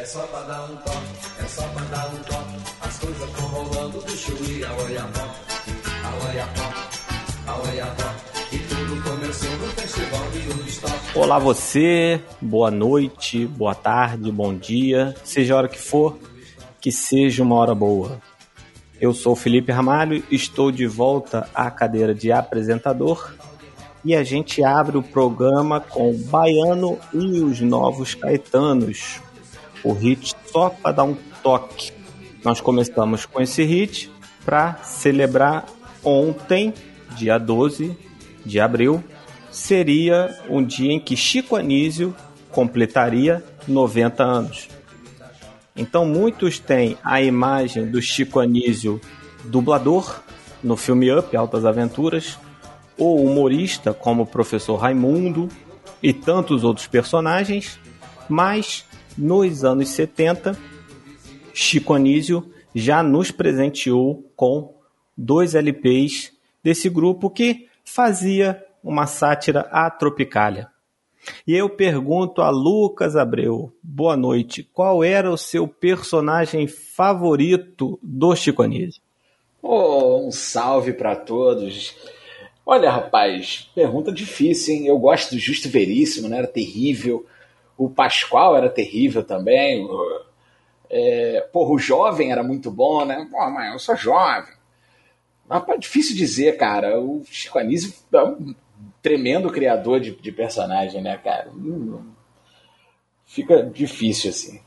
É só pra dar um toque, é só pra dar um toque. As coisas vão rolando do chuí a oiapó, a oiapó, a oiapó. E tudo começou no festival de Woodstock. Olá você, boa noite, boa tarde, bom dia, seja a hora que for, que seja uma hora boa. Eu sou Felipe Ramalho, estou de volta à cadeira de apresentador e a gente abre o programa com Baiano e os Novos Caetanos, o hit só para dar um toque. Nós começamos com esse hit para celebrar ontem, dia 12 de abril, seria um dia em que Chico Anísio completaria 90 anos. Então muitos têm a imagem do Chico Anísio dublador no filme Up, Altas Aventuras, ou humorista como o professor Raimundo e tantos outros personagens, mas nos anos 70, Chico Anísio já nos presenteou com dois LPs desse grupo que fazia uma sátira à Tropicália. E eu pergunto a Lucas Abreu, boa noite, qual era o seu personagem favorito do Chico Anísio? Oh, um salve para todos. Olha, rapaz, pergunta difícil, hein? Eu gosto do Justo Veríssimo, né? Era terrível. O Pascoal era terrível também. É, porra, o jovem era muito bom, né? Pô, mas eu sou jovem. Rapaz, difícil dizer, cara. O Chico Anísio é um tremendo criador de, de personagem, né, cara? Fica difícil, assim.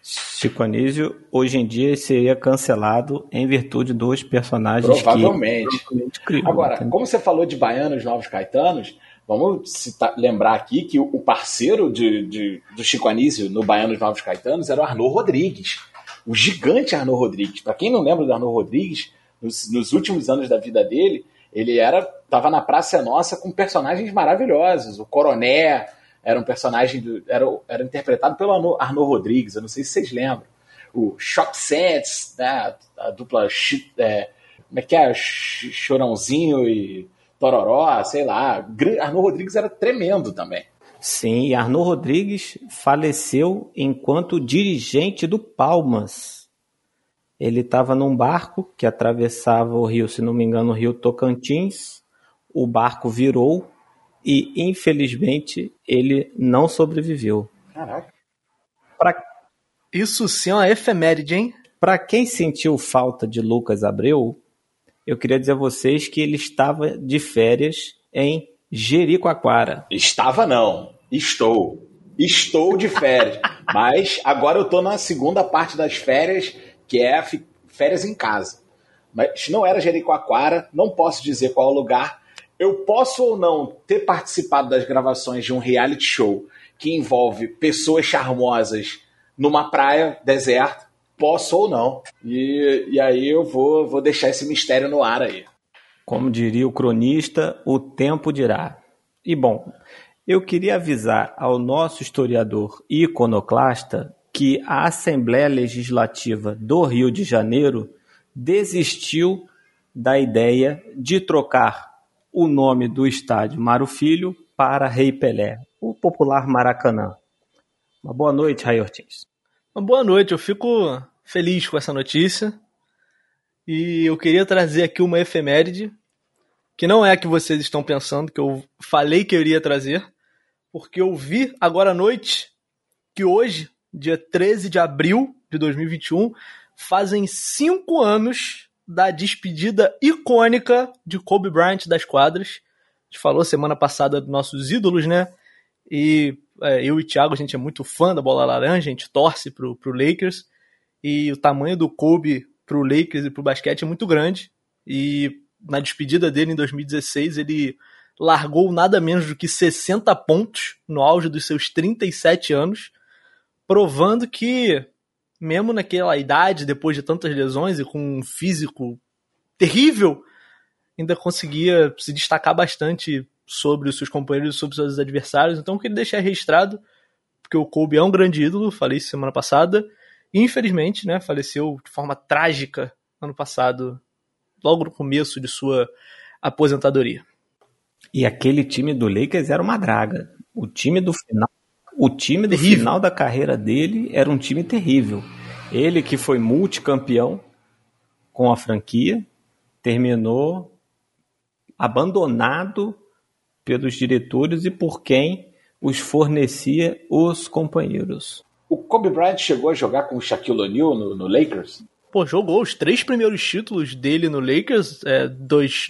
Chico Anísio, hoje em dia, seria cancelado em virtude dos personagens Provavelmente. que... Criou, Agora, como você falou de Baianos Novos Caetanos, vamos citar, lembrar aqui que o parceiro de, de, do Chico Anísio no Baianos Novos Caetanos era o Arnaud Rodrigues. O gigante Arnaud Rodrigues. Para quem não lembra do Arnaud Rodrigues, nos, nos últimos anos da vida dele, ele era tava na Praça Nossa com personagens maravilhosos. O Coroné era um personagem do, era, era interpretado pelo Arnaud Rodrigues. Eu não sei se vocês lembram. O Shop Sense, né, a dupla é, como é que é? Chorãozinho e Tororó, sei lá. Arnaud Rodrigues era tremendo também. Sim, e Arnaud Rodrigues faleceu enquanto dirigente do Palmas. Ele estava num barco que atravessava o rio, se não me engano, o rio Tocantins. O barco virou e, infelizmente, ele não sobreviveu. Caraca. Pra... Isso sim é uma efeméride, hein? Para quem sentiu falta de Lucas Abreu, eu queria dizer a vocês que ele estava de férias em Jericoacoara. Estava não, estou. Estou de férias. Mas agora eu estou na segunda parte das férias que é férias em casa. Mas não era Jericoacoara, não posso dizer qual é o lugar. Eu posso ou não ter participado das gravações de um reality show que envolve pessoas charmosas numa praia deserta, posso ou não. E, e aí eu vou, vou deixar esse mistério no ar aí. Como diria o cronista, o tempo dirá. E bom, eu queria avisar ao nosso historiador iconoclasta que a Assembleia Legislativa do Rio de Janeiro desistiu da ideia de trocar o nome do estádio Mário Filho para Rei Pelé, o popular Maracanã. Uma boa noite, Ray Ortiz. Uma boa noite, eu fico feliz com essa notícia. E eu queria trazer aqui uma efeméride, que não é a que vocês estão pensando, que eu falei que eu iria trazer, porque eu vi agora à noite que hoje dia 13 de abril de 2021, fazem cinco anos da despedida icônica de Kobe Bryant das quadras. A gente falou semana passada dos nossos ídolos, né? E é, eu e o Thiago, a gente é muito fã da bola laranja, a gente torce pro, pro Lakers. E o tamanho do Kobe pro Lakers e pro basquete é muito grande. E na despedida dele em 2016, ele largou nada menos do que 60 pontos no auge dos seus 37 anos provando que, mesmo naquela idade, depois de tantas lesões e com um físico terrível, ainda conseguia se destacar bastante sobre os seus companheiros e sobre os seus adversários. Então, eu queria deixar registrado, porque o Kobe é um grande ídolo, falei isso semana passada, e infelizmente, né, faleceu de forma trágica ano passado, logo no começo de sua aposentadoria. E aquele time do Lakers era uma draga. O time do final o time do terrível. final da carreira dele era um time terrível. Ele que foi multicampeão com a franquia, terminou abandonado pelos diretores e por quem os fornecia os companheiros. O Kobe Bryant chegou a jogar com o Shaquille O'Neal no, no Lakers? Pô, jogou os três primeiros títulos dele no Lakers, é,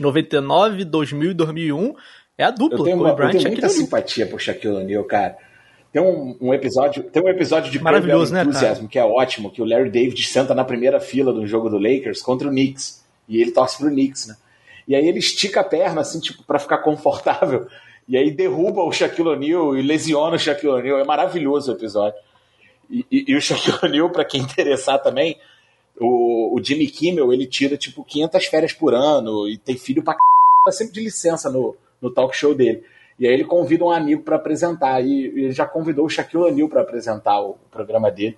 99, 2000 e 2001. É a dupla. Eu tenho, uma, eu tenho muita simpatia por Shaquille O'Neal, cara. Tem um, um, episódio, tem um episódio de Maravilhoso, né, Enthusiasm que é ótimo, que o Larry David senta na primeira fila do jogo do Lakers contra o Knicks. E ele torce pro Knicks, né? E aí ele estica a perna, assim, tipo, para ficar confortável. E aí derruba o Shaquille O'Neal e lesiona o Shaquille O'Neal. É maravilhoso o episódio. E, e, e o Shaquille O'Neal, para quem interessar também, o, o, Jimmy Kimmel, ele tira, tipo, 500 férias por ano e tem filho pra c... tá sempre de licença no, no talk show dele. E aí ele convida um amigo para apresentar. E ele já convidou o Shaquille O'Neal para apresentar o, o programa dele.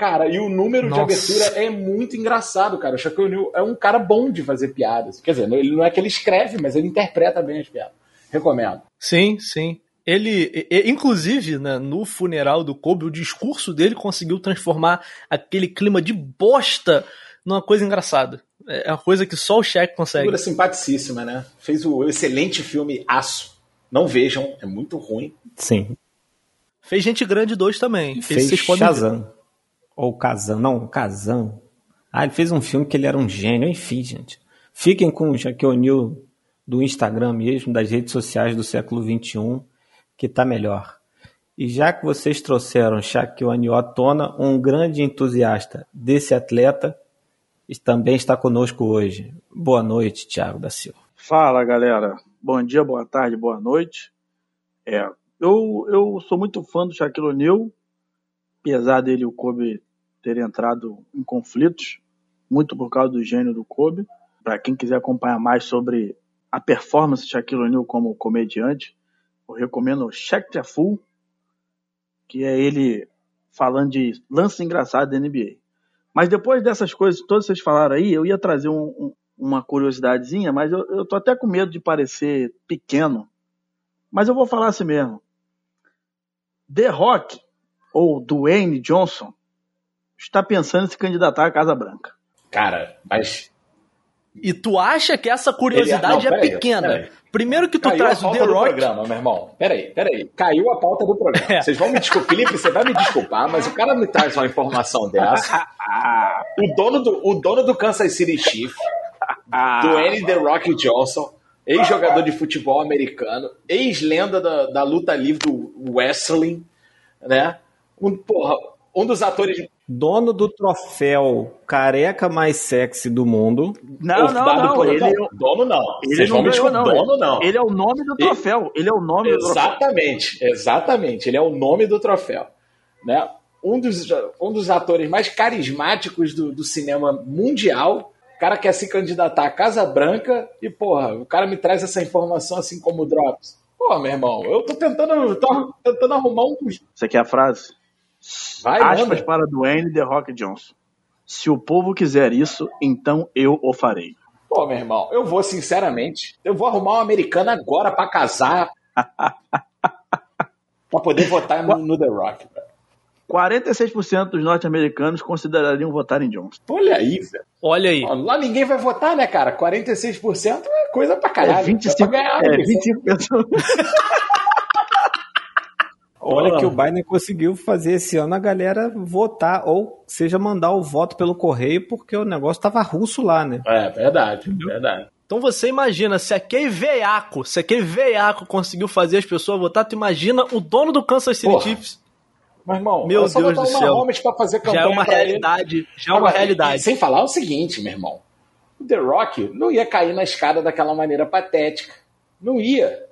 Cara, e o número Nossa. de abertura é muito engraçado, cara. O Shaquille O'Neal é um cara bom de fazer piadas. Quer dizer, ele não é que ele escreve, mas ele interpreta bem as piadas. Recomendo. Sim, sim. Ele, inclusive, né, no funeral do Kobe, o discurso dele conseguiu transformar aquele clima de bosta numa coisa engraçada. É uma coisa que só o Shaq consegue. Figura simpaticíssima, né? Fez o excelente filme Aço. Não vejam, é muito ruim. Sim. Fez Gente Grande 2 também. Fez Shazam. Ou Kazan, não, Kazan. Ah, ele fez um filme que ele era um gênio, enfim, gente. Fiquem com o Shaquille O'Neal do Instagram mesmo, das redes sociais do século XXI, que tá melhor. E já que vocês trouxeram Shaquille O'Neal à tona, um grande entusiasta desse atleta também está conosco hoje. Boa noite, Thiago da Silva. Fala, galera. Bom dia, boa tarde, boa noite. É, eu, eu sou muito fã do Shaquille O'Neal, apesar dele o Kobe ter entrado em conflitos, muito por causa do gênio do Kobe. Para quem quiser acompanhar mais sobre a performance de Shaquille O'Neal como comediante, eu recomendo Shaq the Fool, que é ele falando de lance engraçado da NBA. Mas depois dessas coisas todas vocês falaram aí, eu ia trazer um, um, uma curiosidadezinha, mas eu, eu tô até com medo de parecer pequeno. Mas eu vou falar assim mesmo. The Rock, ou Dwayne Johnson, está pensando em se candidatar à Casa Branca. Cara, mas. E tu acha que essa curiosidade Ele... Não, é pequena? Aí, Primeiro que tu Caiu traz o The Rock. programa, meu irmão. Peraí, peraí. Caiu a pauta do programa. É. Vocês vão me desculpar, Felipe, você vai me desculpar, mas o cara me traz uma informação dessa. o, dono do, o dono do Kansas City Chiefs, do N. The Rock Johnson, ex-jogador de futebol americano, ex-lenda da, da luta livre do wrestling, né? Um, porra, um dos atores dono do troféu careca mais sexy do mundo. Não, não, não. Por... Ele... É dono não. Ele não ganhou, não. Dono não. Ele é o nome do troféu. Ele, ele é o nome exatamente, do troféu. Exatamente, Ele é o nome do troféu. Né? Um, dos, um dos atores mais carismáticos do, do cinema mundial. O cara quer se candidatar à Casa Branca e, porra, o cara me traz essa informação assim como o Drops. Pô, meu irmão, eu tô tentando, tô tentando arrumar um. Você quer a frase? Vai, Aspas manda. para Dwayne The Rock Johnson. Se o povo quiser isso, então eu o farei. Pô, meu irmão, eu vou sinceramente, eu vou arrumar uma americana agora para casar. para poder votar no, no The Rock. 46% dos norte-americanos considerariam votar em Johnson. Olha aí, velho. Olha aí. Lá ninguém vai votar, né, cara? 46% é coisa pra caralho. É 25, ganhar, é, 25%. Olha que o Biden conseguiu fazer esse ano a galera votar, ou seja, mandar o voto pelo correio, porque o negócio tava russo lá, né? É, verdade, Entendeu? verdade. Então você imagina, se aquele veiaco, se aquele veiaco conseguiu fazer as pessoas votar, tu imagina o dono do Kansas City Porra. Chiefs. Meu irmão, meu Deus do céu. Pra fazer já é uma realidade, ele. já é uma realidade. Sem falar o seguinte, meu irmão. O The Rock não ia cair na escada daquela maneira patética. Não ia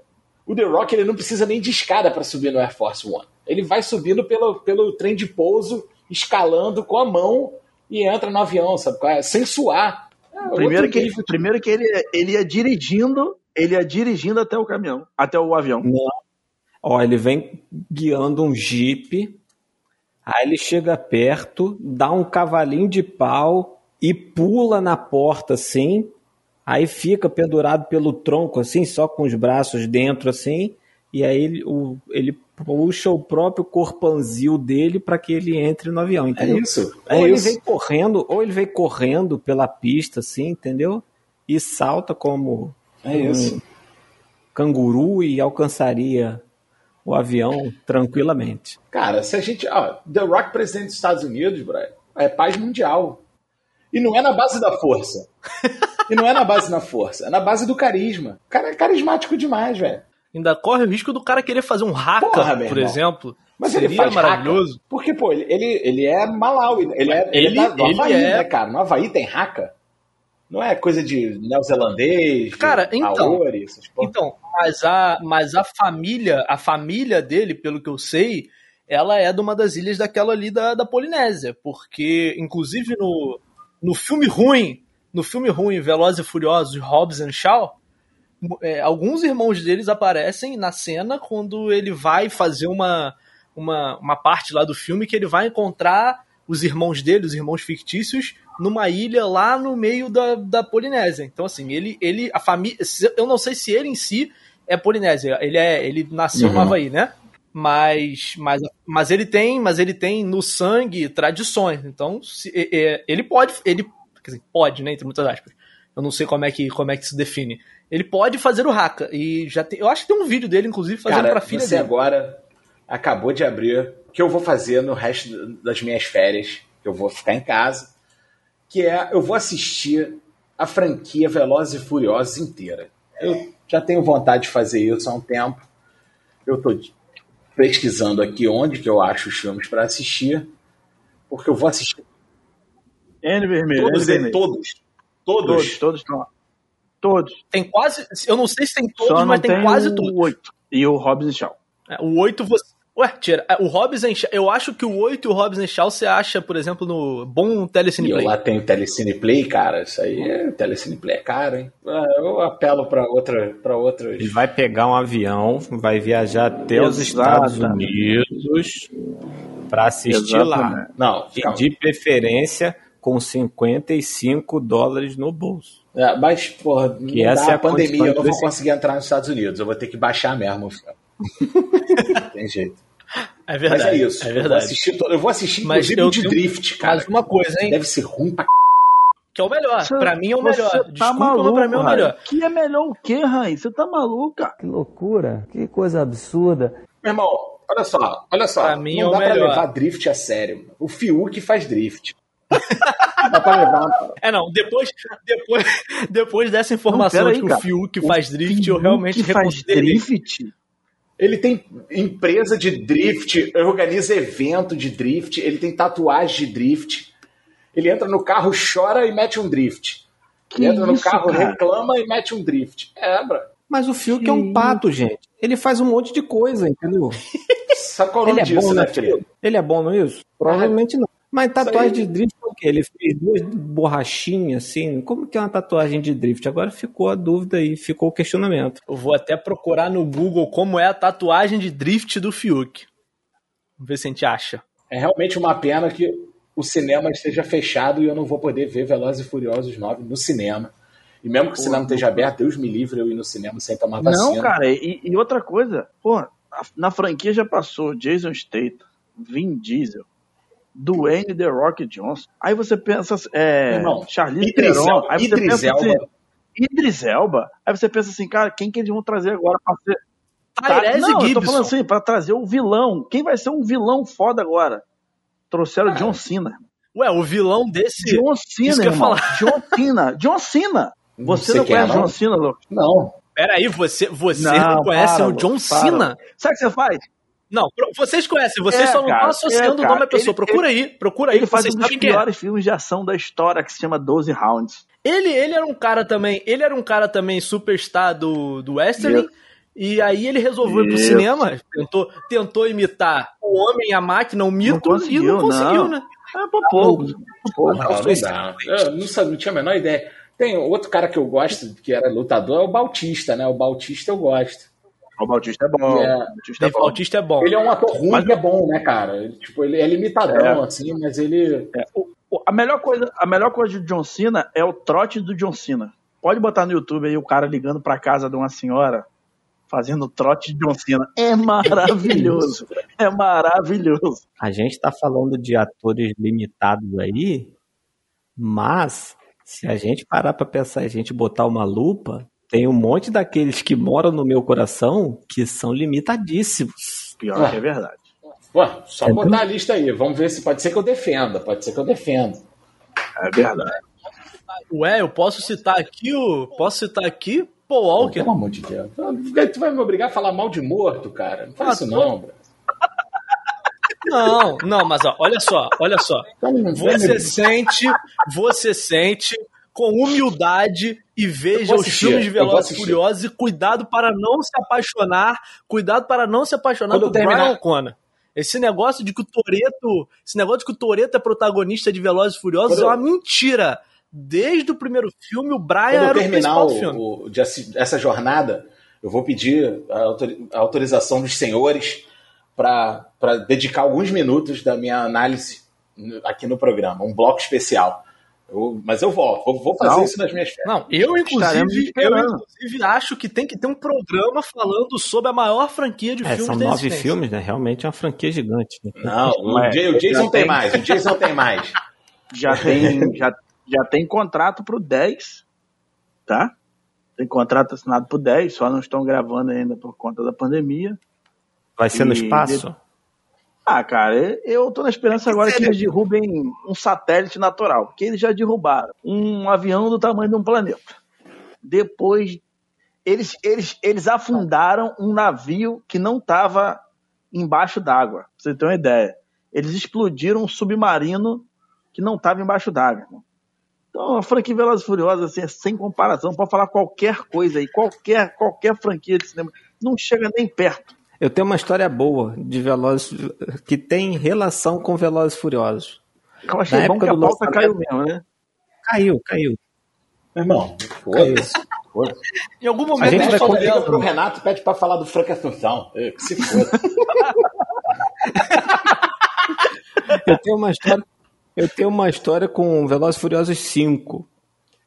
o The Rock ele não precisa nem de escada para subir no Air Force One. Ele vai subindo pelo, pelo trem de pouso, escalando com a mão e entra no avião, sabe? É? Sem suar. É, primeiro, que ele, primeiro que ele, ele ia dirigindo, ele ia dirigindo até o caminhão, até o avião. Não. Ó, ele vem guiando um jipe, aí ele chega perto, dá um cavalinho de pau e pula na porta assim, Aí fica pendurado pelo tronco, assim, só com os braços dentro, assim, e aí ele, o, ele puxa o próprio corpanzil dele para que ele entre no avião, entendeu? É isso. É ou ele isso. vem correndo, ou ele vem correndo pela pista, assim, entendeu? E salta como É isso. canguru e alcançaria o avião tranquilamente. Cara, se a gente. Ó, The Rock presidente dos Estados Unidos, bro, é paz mundial. E não é na base da força. e não é na base da força, é na base do carisma. O cara é carismático demais, velho. Ainda corre o risco do cara querer fazer um haka, Porra, por irmão. exemplo. Mas Seria ele faz maravilhoso. Haka. Porque, pô, ele, ele, é Malawi, ele é, ele, Ele- é do Havaí, é- né, cara? No Havaí tem haka. Não é coisa de neozelandês, Cara, então- Maori, essas porra. Então, mas a, mas a família, a família dele, pelo que eu sei, ela é de uma das ilhas daquela ali da, da Polinésia, porque inclusive no, no filme ruim, no filme ruim Velozes e Furiosos, Hobbs and Shaw, é, alguns irmãos deles aparecem na cena quando ele vai fazer uma, uma, uma parte lá do filme que ele vai encontrar os irmãos dele, os irmãos fictícios, numa ilha lá no meio da, da Polinésia. Então, assim, ele, ele a família. Eu não sei se ele em si é Polinésia. Ele é. Ele nasceu no Uhum. Havaí, né? Mas, mas, mas ele tem, mas ele tem no sangue tradições. Então, se- é- é, ele pode, ele quer dizer, pode, né, entre muitas aspas. Eu não sei como é que como é que se define. Ele pode fazer o haka e já tem, eu acho que tem um vídeo dele inclusive fazendo pra filha você dele. agora acabou de abrir o que eu vou fazer no resto das minhas férias, que eu vou ficar em casa, que é eu vou assistir a franquia Velozes e Furiosos inteira. Eu já tenho vontade de fazer isso há um tempo. Eu tô pesquisando aqui onde que eu acho os filmes para assistir, porque eu vou assistir N vermelho, todos, vermelho. todos, todos. Todos, todos estão lá. Todos. Tem quase, eu não sei se tem todos, mas tem, tem quase o todos. 8. E o Hobbs e Shaw. É, O 8 você. Ué, tira. é, O Hobbs and Shaw, eu acho que o 8 e o Hobbs and Shaw você acha, por exemplo, no bom Telecine E eu Play. lá tenho Telecine Play, cara. Isso aí é Telecine Play é caro, hein? Ah, Eu apelo para outra, para outras. Ele vai pegar um avião, vai viajar até os Estados. Unidos para assistir lá. Exatamente. Não, E de preferência com 55 dólares no bolso. É, mas, porra, Que essa é a pandemia, eu não vou conseguir entrar nos Estados Unidos. Eu vou ter que baixar mesmo o filme. Não Tem jeito. É verdade. mas é isso. É Eu vou verdade. assistir, eu vou assistir Mas inclusive eu o de tenho- Drift, cara. Mas uma coisa, hein? Deve ser ruim pra c... Que é o melhor. Você- pra mim é o você melhor. Tá Desculpa, maluco, mas pra mim é o melhor. Que é melhor o quê, Rai? Você tá maluco, cara? Que loucura, que coisa absurda. Meu irmão, olha só, olha só. Pra mim não é o dá pra melhor. levar Drift a sério. mano. O Fiuk faz Drift. Não dá pra levar, cara. É, não, depois, depois, depois dessa informação Não, pera de que aí, o cara. Fiuk faz drift, eu Fiuk realmente faz reconsiderei. drift? Ele tem empresa de drift, organiza evento de drift, ele tem tatuagem de drift. Ele entra no carro, chora e mete um drift. Que ele entra no isso, carro, cara? reclama e mete um drift. É, bro. Mas o Fiuk Que é um pato, gente. Ele faz um monte de coisa, entendeu? Sabe qual é o Ele nome é disso, bom né. Felipe? Ele é bom nisso? Provavelmente não. Mas tatuagem de drift é o quê? Ele fez duas borrachinhas, assim. Como que é uma tatuagem de drift? Agora ficou a dúvida aí, ficou o questionamento. Eu vou até procurar no Google como é a tatuagem de drift do Fiuk. Vamos ver se a gente acha. É realmente uma pena que o cinema esteja fechado e eu não vou poder ver Velozes e Furiosos 9 no cinema. E mesmo que o cinema esteja aberto, Deus me livre eu ir no cinema sem tomar vacina. Não, cara, e, e outra coisa, pô, na franquia já passou Jason Statham, Vin Diesel, Dwayne The Rock Johnson. Aí você pensa, é, Irmão, Charlize Idris Theron, Elba- aí você Idris pensa Elba. assim, Idris Elba. Aí você pensa assim, cara, quem que eles vão trazer agora pra ser... Tá, Tyrese não, eu tô Gibson. falando assim, pra trazer o vilão. Quem vai ser um vilão foda agora? Trouxeram John Cena. Ué, o vilão desse. John Cena, eu ia irmão. falar. John Cena. John Cena. Você Você não conhece não? John Cena, louco? Não. Peraí, você, você não, Não, conhece para, o John para, Cena? Sabe o que você faz? Não, vocês conhecem, vocês É, só não estão associando é, o nome à pessoa. Ele- procura aí, procura aí, Ele faz vocês um dos é. piores filmes de ação da história, que se chama 12 Rounds. Ele, ele era um cara também, ele era um cara também superstar do, do Western, Isso. e aí ele resolveu ir pro Isso. cinema, tentou, tentou imitar o homem, a máquina, o mito, e conseguiu, não conseguiu, não. né? É pra pouco. Não, não. Eu não, sabia, não tinha a menor ideia. Tem outro cara que eu gosto, que era lutador, é o Bautista, né? O Bautista eu gosto. O Bautista é bom. É. O Bautista é bom. Bautista é bom. Ele é um ator ruim Mas- que é bom, né, cara? Ele, tipo, ele é limitadão, É. assim, mas ele. É, o- o- a, melhor coisa, a melhor coisa de John Cena é o trote do John Cena. Pode botar no YouTube aí o cara ligando pra casa de uma senhora fazendo trote de John Cena. É maravilhoso. é maravilhoso. A gente tá falando de atores limitados aí, mas se a gente parar pra pensar e a gente botar uma lupa, tem um monte daqueles que moram no meu coração que são limitadíssimos. Pior ah. que é verdade. Ué, só é botar a lista aí. Vamos ver se pode ser que eu defenda. Pode ser que eu defenda. É verdade. Ué, eu posso citar aqui o. Posso citar aqui Paul Walker? Pelo amor de Deus. Tu vai me obrigar a falar mal de morto, cara. Não faz ah, isso não, bro. Não, não, mas ó, olha só, olha só. Você sente, você sente com humildade e veja os filmes de Velozes e Furiosos e cuidado para não se apaixonar, cuidado para não se apaixonar Quando por terminar... Brian O'Connor. Esse negócio de que o Toreto, esse negócio de que o Toreto é protagonista de Velozes e Furiosos Quando... é uma mentira. Desde o primeiro filme, o Brian Quando era o principal o, filme. O, de, essa jornada, eu vou pedir a autorização dos senhores para dedicar alguns minutos da minha análise aqui no programa, um bloco especial. Eu, mas eu volto, vou, vou fazer não, isso nas minhas férias. Não, eu inclusive, eu inclusive acho que tem que ter um programa falando sobre a maior franquia de é, filmes. São nove filmes, né? Realmente é uma franquia gigante. Né? Não, o, é, o Jason tem mais, o Jason tem mais. Já tem, já, já tem contrato pro 10, tá? Tem contrato assinado pro 10, só não estão gravando ainda por conta da pandemia. Vai ser no espaço? Ah, cara, eu tô na esperança agora que eles derrubem um satélite natural, porque eles já derrubaram um avião do tamanho de um planeta. Depois, eles, eles, eles afundaram um navio que não estava embaixo d'água, pra você ter uma ideia. Eles explodiram um submarino que não estava embaixo d'água. Então, a franquia Velozes Furiosos, assim, é sem comparação, pode falar qualquer coisa aí, qualquer, qualquer franquia de cinema, não chega nem perto. Eu tenho uma história boa de Velozes que tem relação com Velozes Furiosos. Eu achei Na bom que a pauta caiu mesmo, né? Caiu, caiu. Meu irmão, foda-se. Em algum momento a gente vai convidar pro Renato pede pra falar do Frank Assunção. Se foda. eu tenho uma história. Eu tenho uma história com Velozes Furiosos 5.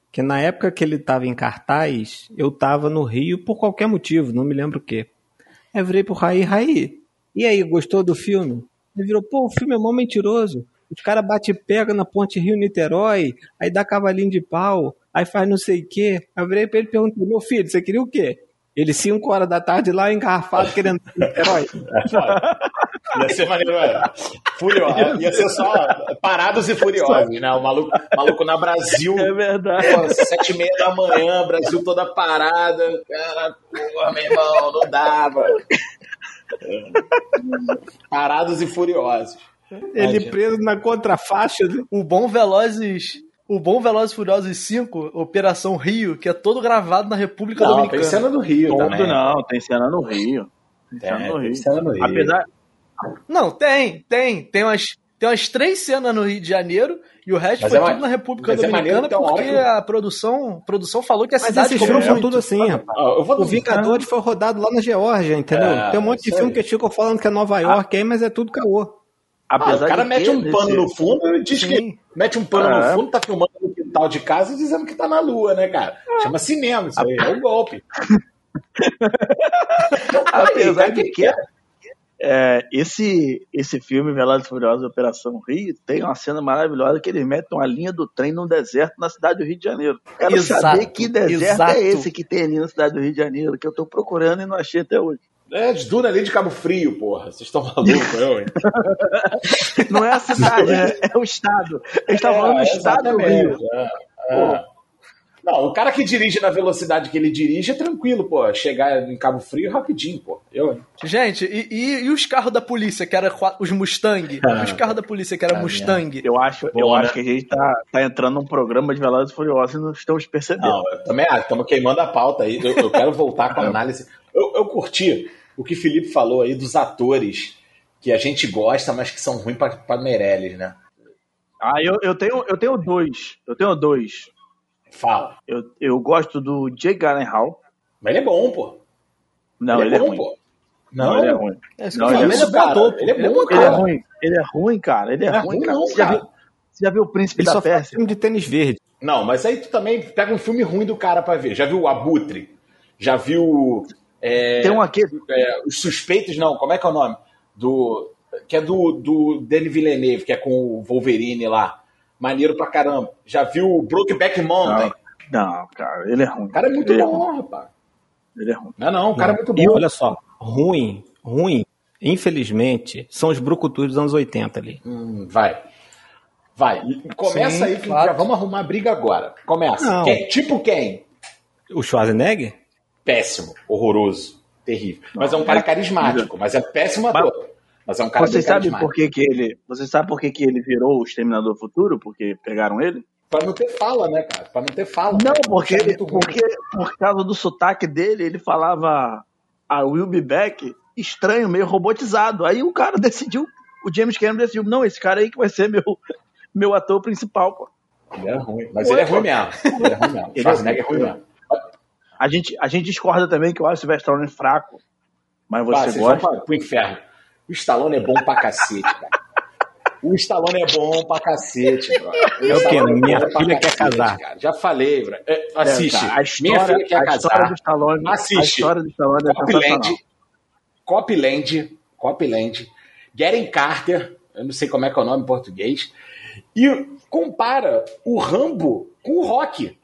Que na época que ele estava em cartaz, eu estava no Rio por qualquer motivo, não me lembro o quê. Aí virei pro Raí, Raí, e aí, gostou do filme? Ele virou, pô, o filme é mó mentiroso. Os caras bate pega na ponte Rio-Niterói, aí dá cavalinho de pau, aí faz não sei o quê. Aí eu virei pra ele e perguntei, meu filho, você queria o quê? Ele 5 horas da tarde lá engarrafado querendo Niterói. Ia ser maneiro, é. Furioso. Ia ser só parados e furiosos, né? O maluco, maluco na Brasil. É verdade. Pô, sete e meia da manhã, Brasil toda parada. Cara, porra, meu irmão, não dava. Parados e furiosos. Ele preso na contrafaixa. O bom Velozes o bom Velozes Furiosos 5, Operação Rio, que é todo gravado na República não, Dominicana. Tem cena no Rio todo também. não, tem cena no Rio. Tem cena, é, no, Rio. Tem cena no Rio. Apesar, não, tem, tem. Tem umas, tem umas três cenas no Rio de Janeiro e o resto mas foi é tudo na República é Dominicana é porque a produção, produção falou que a mas cidade esses filmes são tudo assim, rapaz. o Vingadores foi rodado lá na Geórgia, entendeu? É, tem um monte de filme que ficam falando que é Nova York, ah. aí, mas é tudo caô. Apesar ah, o cara mete um pano no fundo e diz Sim. que mete um pano no fundo, tá filmando no quintal de casa e dizendo que tá na lua, né, cara? Chama cinema, isso aí, é um golpe. Apesar de que é, esse, esse filme, Velozes e Furiosos Operação Rio, tem uma cena maravilhosa que eles metem uma linha do trem num deserto na cidade do Rio de Janeiro. Quero exato, saber que deserto é exato. é esse que tem ali na cidade do Rio de Janeiro, que eu tô procurando e não achei até hoje. É, de Duna ali de Cabo Frio, porra. Vocês estão malucos, eu, hein? Não é a cidade, é, é o estado. Eles estão é, falando do estado do Rio. É, é. Não, o cara que dirige na velocidade que ele dirige é tranquilo, pô. Chegar em Cabo Frio rapidinho, pô. Eu, hein? Gente, e, e, e os carros da polícia, que era os Mustang? Ah, os carros da polícia, que era ah, Mustang? Eu acho, Boa, eu né? acho que a gente tá, tá entrando num programa de Velozes e Furiosos e não estamos percebendo. Não, eu também acho. Estamos queimando a pauta aí. Eu, eu quero voltar com a análise. Eu, eu curti o que o Felipe falou aí dos atores que a gente gosta, mas que são ruins para Meirelles, né? Ah, eu, eu, tenho, eu tenho dois. Eu tenho dois. Fala. Eu, eu gosto do Jay Gyllenhaal. Mas ele é bom, pô. Não, ele, é ele é, bom, pô. Não, ele é ruim. É, não, ele, é, ele, é bom, ele é bom, Ele é ruim. Ele é ruim, cara. Ele é, é ruim, cara. Não, você, cara. Já viu, você já viu o Príncipe ele da Pérsia? filme de tênis verde. Não, mas aí tu também pega um filme ruim do cara pra ver. Já viu o Abutre? Já viu É, Tem um aqui. É, os suspeitos, não, como é que é o nome? Do, que é do, do Denis Villeneuve, que é com o Wolverine lá. Maneiro pra caramba. Já viu o Brokeback Mountain? Não, não, cara, ele é ruim. O cara é muito ele bom, é rapaz. Ele é ruim. Não, não, o cara Não. é muito E bom. olha só, ruim, ruim, infelizmente, são os brucutus dos anos 80 ali. Hum, vai. Vai. Começa Sim, aí, claro. já vamos arrumar briga agora. Começa. Quem? Tipo quem? O Schwarzenegger? Péssimo, horroroso, terrível. Mas é um cara carismático, mas é péssimo ator. Mas é um cara Você sabe por que, que ele. Você sabe por que, que ele virou o Exterminador Futuro? Porque pegaram ele? Pra não ter fala, né, cara? Pra não ter fala. Não, cara. porque, é porque por causa do sotaque dele, ele falava a Will Be Back estranho, meio robotizado. Aí o cara decidiu, o James Cameron decidiu, não, esse cara aí que vai ser meu, meu ator principal, pô. Ele é ruim. Mas ele é ruim mesmo. Ele é ruim mesmo. É Schwarzenegger é ruim. mesmo. A gente, a gente discorda também que eu acho o Sylvester Stallone fraco. Mas você vão gosta. pra, pro inferno. O Stallone é bom pra cacete, cara. O Stallone é bom pra cacete, bro. É o quê? Minha filha quer casar. Cara. Já falei, bro. É, É, assiste. cara, a Minha história, filha quer a história casar. do Stallone, a Assiste. história do Stallone é. Copland, Copland, Copland, Garen Carter, eu não sei como é que é o nome em português, e compara o Rambo com o Rock.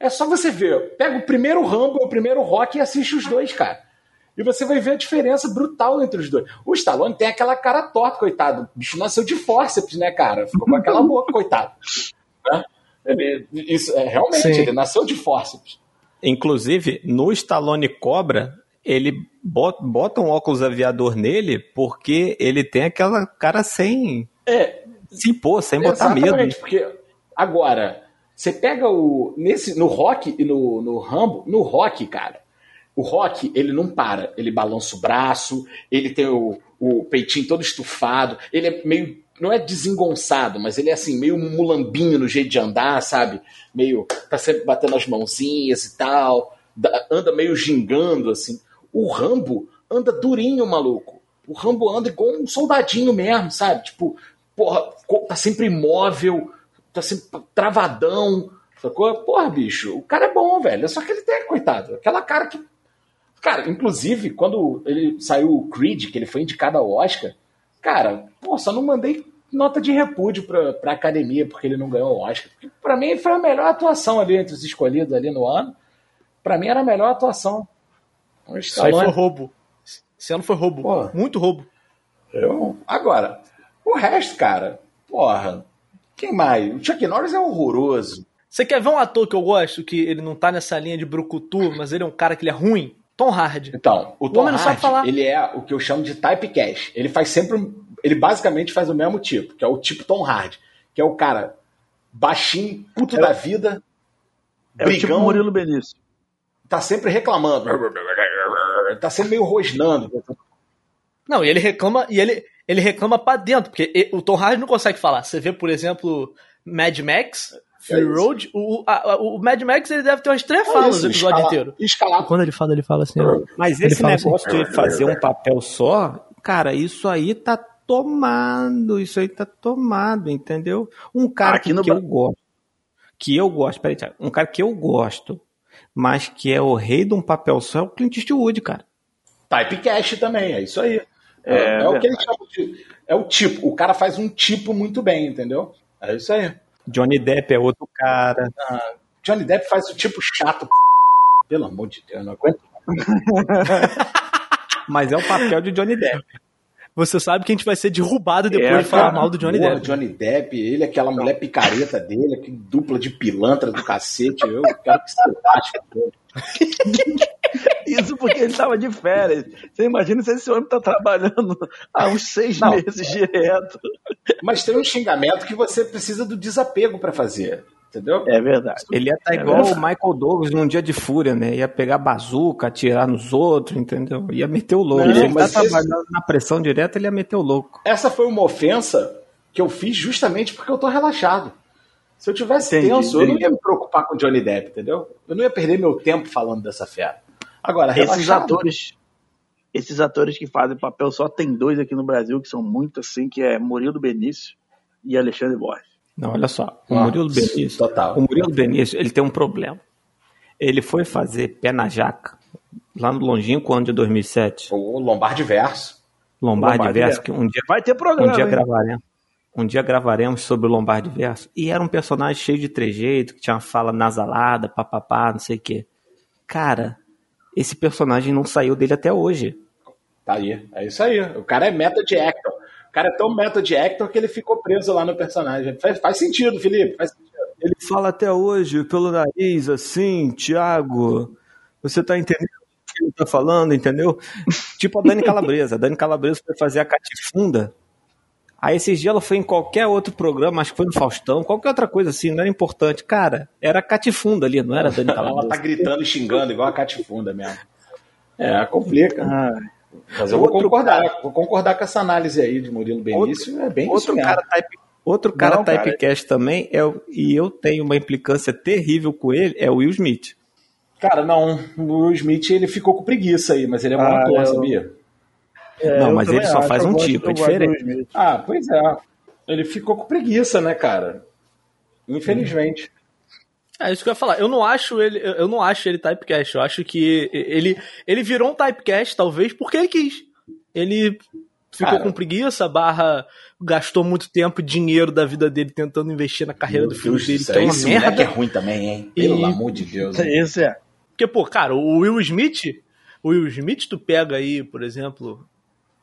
É só você ver. Pega o primeiro Rambo e o primeiro Rock e assiste os dois, cara. E você vai ver a diferença brutal entre os dois. O Stallone tem aquela cara torta, coitado. O bicho nasceu de fórceps, né, cara? Ficou com aquela boca, coitado. Né? Ele, isso, é, realmente, Sim. ele nasceu de fórceps. Inclusive, no Stallone Cobra, ele bota, bota um óculos aviador nele porque ele tem aquela cara sem É, se impor, sem botar Exatamente, medo. porque agora, você pega o. Nesse, no rock e no, no Rambo, no rock, cara, o rock, ele não para. Ele balança o braço, ele tem o, o peitinho todo estufado, ele é meio. Não é desengonçado, mas ele é assim, meio mulambinho no jeito de andar, sabe? Meio. tá sempre batendo as mãozinhas e tal. da- anda meio gingando, assim. O Rambo anda durinho, maluco. O Rambo anda igual um soldadinho mesmo, sabe? Tipo, porra, tá sempre imóvel, tá sempre travadão, sacou? Porra, bicho, o cara é bom, velho. Só que ele tem, coitado, aquela cara que. Cara, inclusive, quando ele saiu o Creed, que ele foi indicado ao Oscar, cara, pô, só não mandei nota de repúdio pra, pra academia porque ele não ganhou o Oscar. Porque pra mim foi a melhor atuação ali entre os escolhidos ali no ano. Pra mim era a melhor atuação. O Isso aí foi Stallone- roubo. Esse ano foi roubo. Pô. Muito roubo. Eu... Agora, o resto, cara, porra, quem mais? O Chuck Norris é horroroso. Você quer ver um ator que eu gosto, que ele não tá nessa linha de brucutu, mas ele é um cara que ele é ruim? Tom Hardy. Então, o O Tom sabe Hardy, falar. ele é o que eu chamo de typecast. Ele faz sempre, ele basicamente faz o mesmo tipo, que é o tipo Tom Hardy, que é o cara baixinho, puto da vida, É o tipo brigão, Murilo Benício. tá sempre reclamando, tá sempre meio rosnando. Não, e ele reclama, e ele, ele reclama pra dentro, porque o Tom Hardy não consegue falar. Você vê, por exemplo, Mad Max, Fury É. Road, o, a- o Mad Max ele deve ter umas três falas Isso, no episódio inteiro. Escalado. Quando ele fala, ele fala assim. Mas Ele esse fala assim, negócio de fazer um papel só, cara, isso aí tá tomado, isso aí tá tomado, entendeu? Um cara Aqui que, no que eu gosto, que eu gosto, peraí, Thiago, um cara que eu gosto, mas que é o rei de um papel só é o Clint Eastwood, cara. Typecast também, é isso aí. É, É é o que ele chama de. É o tipo. O cara faz um tipo muito bem, entendeu? É isso aí. Johnny Depp é outro cara. Johnny Depp faz o tipo chato. Pelo amor de Deus, eu não aguento. Mas é o papel de Johnny Depp. Você sabe que a gente vai ser derrubado depois É, de falar cara, mal do Johnny Porra, Depp. Johnny Depp, ele, aquela mulher picareta dele, que dupla de pilantra do cacete. Eu quero que lasque. Isso porque ele tava de férias. Você imagina se esse homem tá trabalhando há uns seis Não. meses direto. Mas tem um xingamento que você precisa do desapego pra fazer. Entendeu? É verdade. Ele ia estar É igual o verdade. Michael Douglas num dia de fúria, né? Ia pegar bazuca, atirar nos outros, entendeu? Ia meter o louco. Não, ele tá mas esse- trabalhando na pressão direta, ele ia meter o louco. Essa foi uma ofensa que eu fiz justamente porque eu tô relaxado. Se eu tivesse Entendi, tenso, eu não entendi. ia me preocupar com Johnny Depp, entendeu? Eu não ia perder meu tempo falando dessa fera. Agora, Esses relaxado, atores, esses atores que fazem papel só tem dois aqui no Brasil que são muito assim, que é Murilo Benício e Alexandre Borges. Não, olha só. O Ah, Murilo Benício. total. O Murilo Benício, ele tem um problema. Ele foi fazer pé na jaca lá no longínquo ano de 2007. O Lombardi Verso. Lombardi, Lombardi Verso, que um dia vai ter programa. Um dia gravaremos. Um dia gravaremos sobre o Lombardi Verso. E era um personagem cheio de trejeito, que tinha uma fala nasalada, papapá, não sei o quê. Cara, esse personagem não saiu dele até hoje. Tá aí, é isso aí. O cara é method actor. O cara é tão method actor que ele ficou preso lá no personagem. Faz, faz sentido, Felipe, faz sentido. Ele fala até hoje, pelo nariz, assim, Thiago, você tá entendendo o que ele tá falando, entendeu? tipo a Dani Calabresa. A Dani Calabresa foi fazer a catifunda. Aí esses dias ela foi em qualquer outro programa, acho que foi no Faustão, qualquer outra coisa assim, não era importante. Cara, era a catifunda ali, não era a Dani Calabresa. ela tá gritando e xingando igual a catifunda mesmo. É, complica. Ah. Mas eu vou concordar, cara... vou concordar com essa análise aí de Murilo Benício, outro, é bem outro isso cara type, Outro cara não, typecast cara. também, é, e eu tenho uma implicância terrível com ele, é o Will Smith. Cara, não, o Will Smith ele ficou com preguiça aí, mas ele é bom ah, ator, eu... sabia? É, não, mas ele só faz um gosto, tipo, é diferente. Ah, pois é. Ele ficou com preguiça, né, cara? Infelizmente. É isso que eu ia falar. Eu não acho ele, eu não acho ele typecast. Eu acho que ele, ele virou um typecast, talvez, porque ele quis. Ele ficou Cara, com preguiça, barra gastou muito tempo e dinheiro da vida dele tentando investir na carreira do filho dele, que é uma merda. é ruim também, hein? Pelo e... amor de Deus. Isso é. Porque, pô, cara, o Will Smith, o Will Smith, tu pega aí, por exemplo,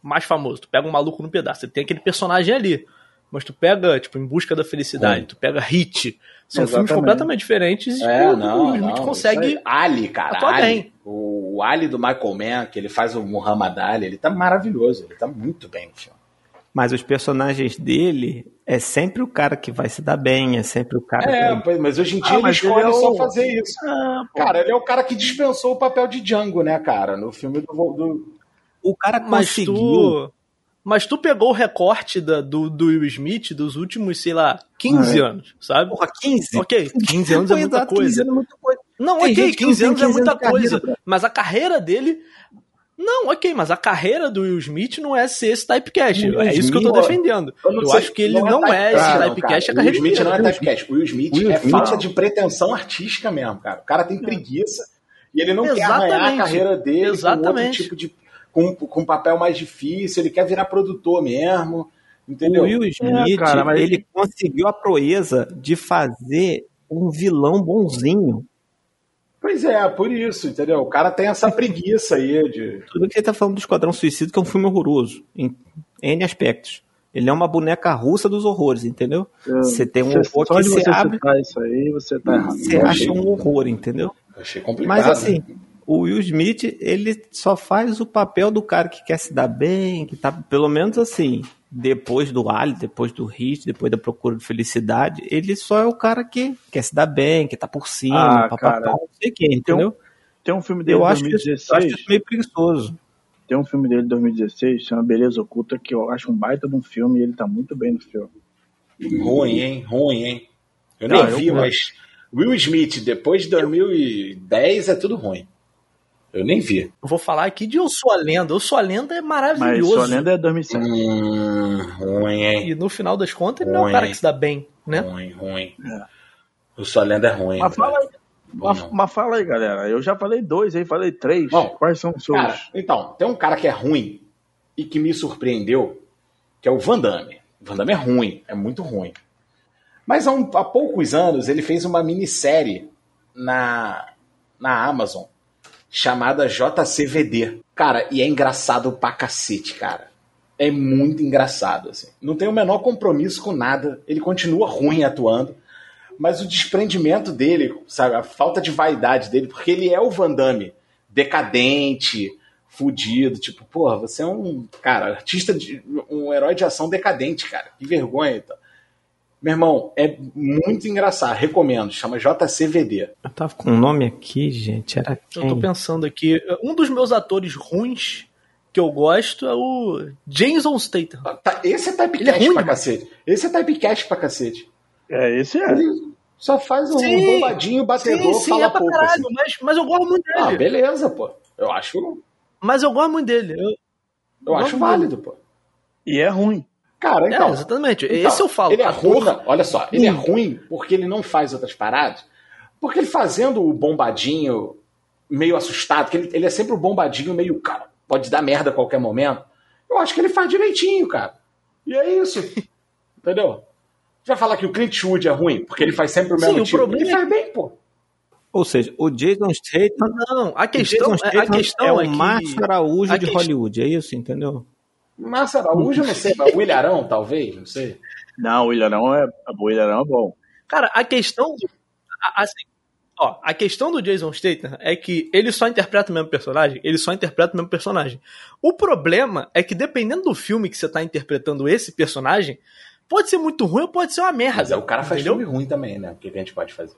mais famoso, tu pega um maluco no pedaço, você tem aquele personagem ali. Mas tu pega, tipo, Em Busca da Felicidade, é. tu pega Hit. São Exatamente. filmes completamente diferentes é, e o, não, Smith não, consegue. Ali, cara. Ali. Bem. O, o Ali do Michael Mann, que ele faz o Muhammad Ali, ele tá maravilhoso, ele tá muito bem no filme. Mas os personagens dele é sempre o cara que vai se dar bem, é sempre o cara. É, que... mas hoje em dia ah, ele escolhe ele é o... só fazer isso. Ah, cara, ele é o cara que dispensou o papel de Django, né, cara? No filme do. do... O cara conseguiu. Mas tu, mas tu pegou o recorte da, do, do Will Smith dos últimos, sei lá, 15 ah, é. anos, sabe? Porra, 15? Ok, 15 anos é muita coisa. 15 anos é muita coisa. Não, Tem ok, 15 anos 15 é muita coisa. Carreira, mas a carreira dele. Não, ok, mas a carreira do Will Smith não é ser esse typecast. É isso que eu tô defendendo. Eu, eu acho que ele não, é, não é esse typecast, a carreira O Will Smith não é typecast. O Will Smith Will é falta de pretensão artística mesmo, cara. O cara tem preguiça e ele não Exatamente. quer arranhar a carreira dele Exatamente. com outro tipo de com, com um papel mais difícil, ele quer virar produtor mesmo. Entendeu? O Will é, Smith, é, cara, mas... ele conseguiu a proeza de fazer um vilão bonzinho. Pois é, por isso, entendeu? O cara tem essa preguiça aí de. Tudo que você tá falando do Esquadrão Suicida, que é um filme horroroso, em N aspectos. Ele é uma boneca russa dos horrores, entendeu? É, você tem um horror que você, você abre. Isso aí, você tá errado. Você acha um horror, entendeu? Achei complicado. Mas assim, o Will Smith, ele só faz o papel do cara que quer se dar bem, que tá, pelo menos assim, depois do Ali, depois do Hit, depois da procura de felicidade, ele só é o cara que quer se dar bem, que tá por cima, ah, papapá, cara, não sei quem, entendeu? Tem um, tem um filme dele de 2016. eu acho isso meio preguiçoso. Tem um filme dele de 2016, chama Beleza Oculta, que eu acho um baita de um filme e ele tá muito bem no filme. Ruim, hein? Ruim, hein? Eu não, nem vi, eu... mas Will Smith, depois de 2010, é tudo ruim. Eu nem vi. Eu vou falar aqui de Eu Sou a Lenda. Eu Sou a Lenda é maravilhoso. Mas Eu Sou a Lenda é 2007. Hum, ruim, hein? E no final das contas, ele não é um cara que se dá bem, né? Ruim, ruim. É. Eu Sou a Lenda é ruim. Mas fala, aí, mas, mas, fala aí, galera. Eu já falei dois aí, falei três. Bom, Quais são os seus? Cara, então, tem um cara que é ruim e que me surpreendeu, que é o Van Damme. O Van Damme é ruim, é muito ruim. Mas há, um, há poucos anos ele fez uma minissérie na, na Amazon chamada JCVD. Cara, e é engraçado pra cacete, cara. É muito engraçado, assim. Não tem o menor compromisso com nada. Ele continua ruim atuando. Mas o desprendimento dele, sabe? A falta de vaidade dele, porque ele é o Van Damme decadente, fudido. Tipo, porra, você é um, cara, artista de. um herói de ação decadente, cara. Que vergonha, então. Meu irmão, é muito engraçado, recomendo, chama JCVD. Eu tava com um nome aqui, gente, era quem? Eu tô pensando aqui, um dos meus atores ruins que eu gosto é o Jason Statham. Ah, tá, esse é typecast é ruim, pra cacete. Esse é typecast pra cacete. É, esse é. Ele só faz um sim, bombadinho, batedor, sim, sim, fala é pouco. Caralho, assim. mas, mas eu gosto muito dele. Ah, beleza, pô. Eu acho... Mas eu gosto muito dele. Eu, eu acho válido, pô. E é ruim. Cara, então. É, exatamente. Então, Esse eu falo. Ele é ruim, olha só, ele é ruim porque ele não faz outras paradas. Porque ele fazendo o bombadinho meio assustado, que ele, ele é sempre o bombadinho, meio, cara, pode dar merda a qualquer momento. Eu acho que ele faz direitinho, cara. E é isso. Entendeu? Você vai falar que o Clint Eastwood é ruim, porque ele faz sempre o mesmo Sim, o tipo. problema Ele é- faz bem, pô. Ou seja, o Jason Statham, Não, a o questão, Jason a Statham questão é o é que... Márcio Araújo a de questão- Hollywood, é isso, entendeu? Massa Araújo, eu não sei, mas o William Arão, talvez, não sei. Não, o Ilharão é, o Ilharão é bom. Cara, a questão. do- Assim, ó, a questão do Jason Statham é que ele só interpreta o mesmo personagem, ele só interpreta o mesmo personagem. O problema é que dependendo do filme que você tá interpretando esse personagem, pode ser muito ruim ou pode ser uma merda. Mas é, o cara faz entendeu? filme ruim também, né? O que a gente pode fazer?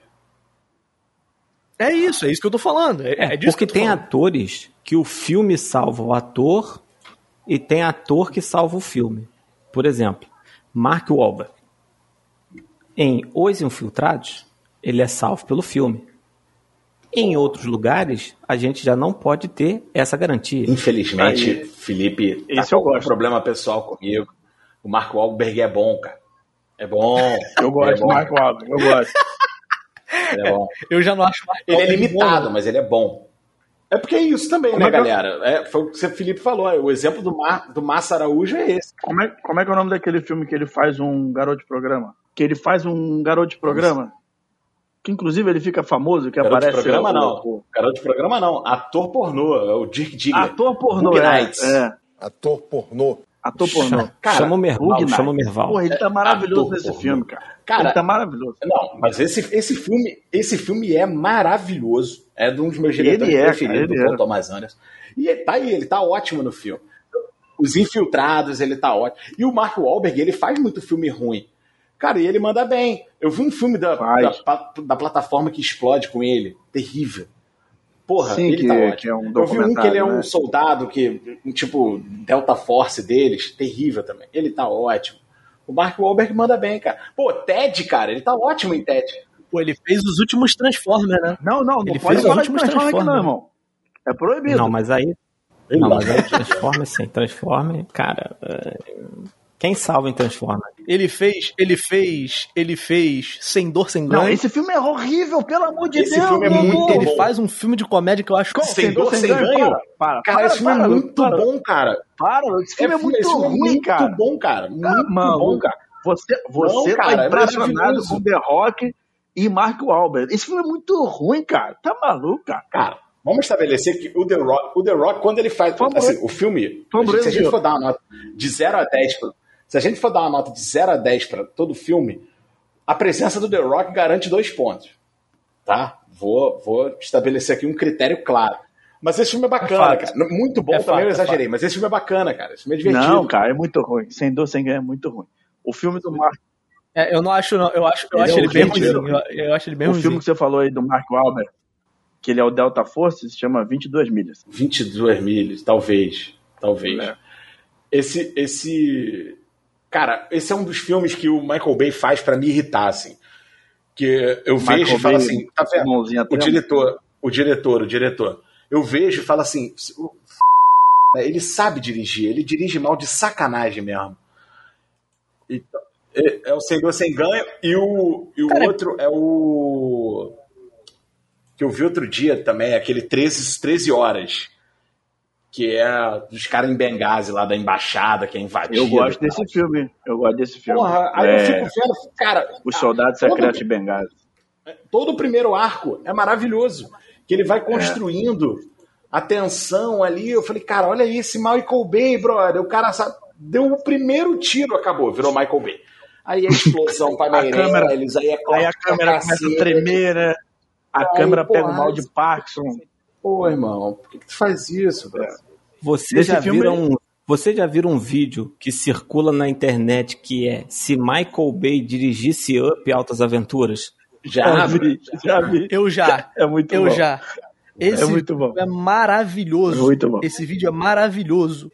É isso, é isso que eu tô falando. É, é disso Porque que eu tô tem falando. atores que o filme salva o ator e tem ator que salva o filme. Por exemplo, Mark Wahlberg. Em Os Infiltrados, ele é salvo pelo filme. Em outros lugares, a gente já não pode ter essa garantia. Infelizmente, Aí, Felipe, esse tá eu com um gosto. problema pessoal comigo. O Marco Wahlberg é bom, cara. É bom. Eu gosto é do bom. Marco Wahlberg, eu gosto. É bom. Eu já não acho mais. Ele é limitado, mas ele é bom. É porque é isso também, Como né, é que eu- galera? É, foi o que o Felipe falou. O exemplo do, Mar, do Massa Araújo é esse. Como é, como é que é o nome daquele filme que ele faz um garoto de programa? Que ele faz um garoto de programa? Que inclusive ele fica famoso, que Garoto de aparece. programa, o- não. o- Garoto de programa, não. Ator pornô. É o Dirk Diggler. Ator pornô, é, é. Ator pornô. Ator pornô. Cara, chama o Merval, chama o. Merval. Porra, ele tá maravilhoso Ator nesse pornô. filme, cara. Cara, ele tá maravilhoso. Não, mas esse, esse filme esse filme é maravilhoso. É de um dos meus diretores é, preferidos, cara, do é. Thomas Anderson. E ele tá aí, ele tá ótimo no filme. Os Infiltrados, ele tá ótimo. E o Mark Wahlberg, ele faz muito filme ruim. Cara, e ele manda bem. Eu vi um filme da, da, da plataforma que explode com ele. Terrível. Porra, Sim, ele que- tá que ótimo. é um Eu vi um que ele é um né? soldado que, um tipo, Delta Force deles. Terrível também. Ele tá ótimo. O Mark Wahlberg manda bem, cara. Pô, Ted, cara, ele tá ótimo em Ted. Pô, ele fez os últimos Transformers, né? Não, não, não Ele pode fez os falar de últimos Transformers aqui, não, Transformers. irmão. É proibido. Não, mas aí. Não, mas aí Transforma sim. Transforma, cara. é, Quem salva em Transforma? Ele fez, ele fez, ele fez Sem Dor, Sem Não, Ganho. esse filme é horrível, pelo amor de Esse Deus. filme é muito ele bom. faz um filme de comédia que eu acho Como? Sem dor, sem ganho? Para, para, Cara, para, esse filme é muito para, bom, cara. Para, esse filme é, muito esse filme é ruim, muito cara. bom, cara. Muito Tá bom, cara. Você, você Não, cara, tá é impressionado maravilhoso. com The Rock e Mark Wahlberg. Esse filme é muito ruim, cara. Tá maluco, cara. Cara, vamos estabelecer que o The Rock, o The Rock quando ele faz. Vamos assim, o filme, a gente- se a gente for dar uma nota de 0 a 10 pra, se a gente for dar uma nota de 0 a 10 para todo filme, a presença do The Rock garante dois pontos. Tá? Vou, vou estabelecer aqui um critério claro. Mas esse filme é bacana, fato. cara. Muito bom É também, eu fato, é exagerei, mas esse filme é bacana, cara. Esse filme é divertido. Não, cara, é muito ruim. Sem dor, sem ganho é muito ruim. O filme do Mark, É, eu não acho, não. Eu acho, eu Ele acho é ele bem ruimzinho. Eu, eu acho ele bem o ruimzinho. filme que você falou aí do Mark Wahlberg, que ele é o Delta Force, se chama 22 milhas. 22 milhas, talvez. Talvez. É. Esse, esse. Cara, esse é um dos filmes que o Michael Bay faz pra me irritar, assim. Que eu Michael vejo e falo assim, tá vendo? O diretor, o diretor, o diretor. Eu vejo e falo assim, o né, ele sabe dirigir, ele dirige mal de sacanagem mesmo. Então, é, é o Sem Dor Sem Ganho e o, e o Cara, outro é o que eu vi outro dia também, aquele 13, 13 horas, que é dos caras em Benghazi lá da embaixada que é invadida. Eu gosto tal. desse filme. Eu gosto desse filme. Porra, aí eu É, fico vendo, cara, Os Soldados todo- Secretos de Benghazi. todo o primeiro arco é maravilhoso. Que ele É. vai construindo a tensão ali. Eu falei, cara, olha aí esse Michael Bay, brother. O cara sabe, deu o primeiro tiro, acabou, virou Michael Bay. Aí a explosão para A câmera- Meirelles, aí, é Aí a câmera começa a cacete. tremer, né? A Aí, câmera pega o mal de Parkinson. Pô, irmão, por que, que tu faz isso, velho? Você Nesse já filme viram um, você já viram um vídeo que circula na internet que é se Michael Bay dirigisse Up Altas Aventuras? Já, Já vi, já vi. Eu já. É muito eu bom. já. Esse É muito bom. é maravilhoso. É muito bom. Esse vídeo é maravilhoso.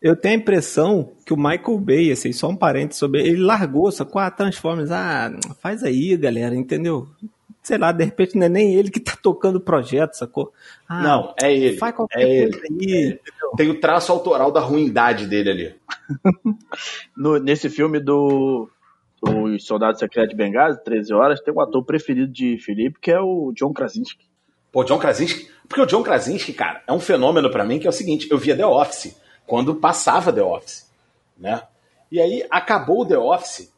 Eu tenho a impressão que o Michael Bay, assim, só um parênteses sobre ele, largou, sacou? Ah, Transformers, ah, faz aí, galera, entendeu? Sei lá, de repente não é nem ele que tá tocando o projeto, sacou? Ah, Não, é ele. Faz qualquer é ele. coisa aí. Tem o traço autoral da ruindade dele ali. No- nesse filme do Os Soldados Secretos de Benghazi, 13 horas, tem um ator preferido de Felipe, que é o John Krasinski. Pô, John Krasinski. Porque o John Krasinski, cara, é um fenômeno para mim que é o seguinte: eu via The Office quando passava The Office, né? E aí acabou o The Office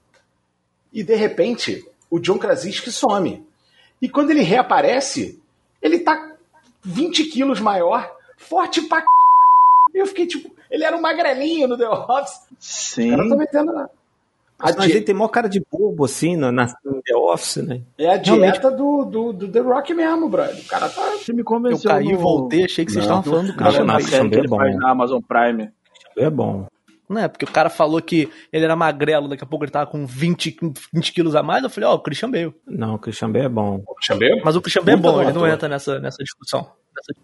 e de repente o John Krasinski some. E quando ele reaparece, ele tá 20 quilos maior, forte pra c... Eu fiquei tipo, ele era um magrelinho no The Office. Sim. Eu não tô metendo nada. A ele tem maior cara de bobo, assim, na, na The Office, né? É a dieta do, do, do, The Rock mesmo, brother. O cara tá. Você me convenceu. Eu caí, no... voltei, achei que vocês estavam falando do cara. Não, série que é bom. na Amazon Prime. É bom. Não é, porque o cara falou que ele era magrelo, daqui a pouco ele tava com 20, 20 quilos a mais. Eu falei, ó, oh, o Christian Bale. Não, o Christian Bale é bom. O Christian Bale? Mas o Christian Bale é bom, ele não entra nessa, nessa discussão.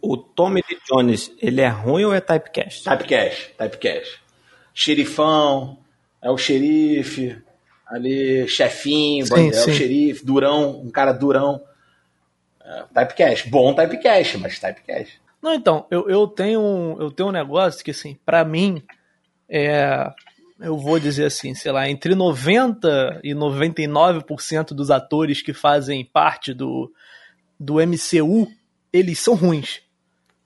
O Tommy Lee Jones, ele é ruim ou é typecast? Typecast, typecast. Xerifão, é o xerife, ali, chefinho, sim, é sim. o xerife, durão, um cara durão. É, typecast, bom typecast, mas typecast. Não, então, eu, eu, tenho, eu tenho um negócio que, assim, para mim, é, eu vou dizer assim, sei lá, entre 90% e 99% dos atores que fazem parte do, do MCU, eles são ruins.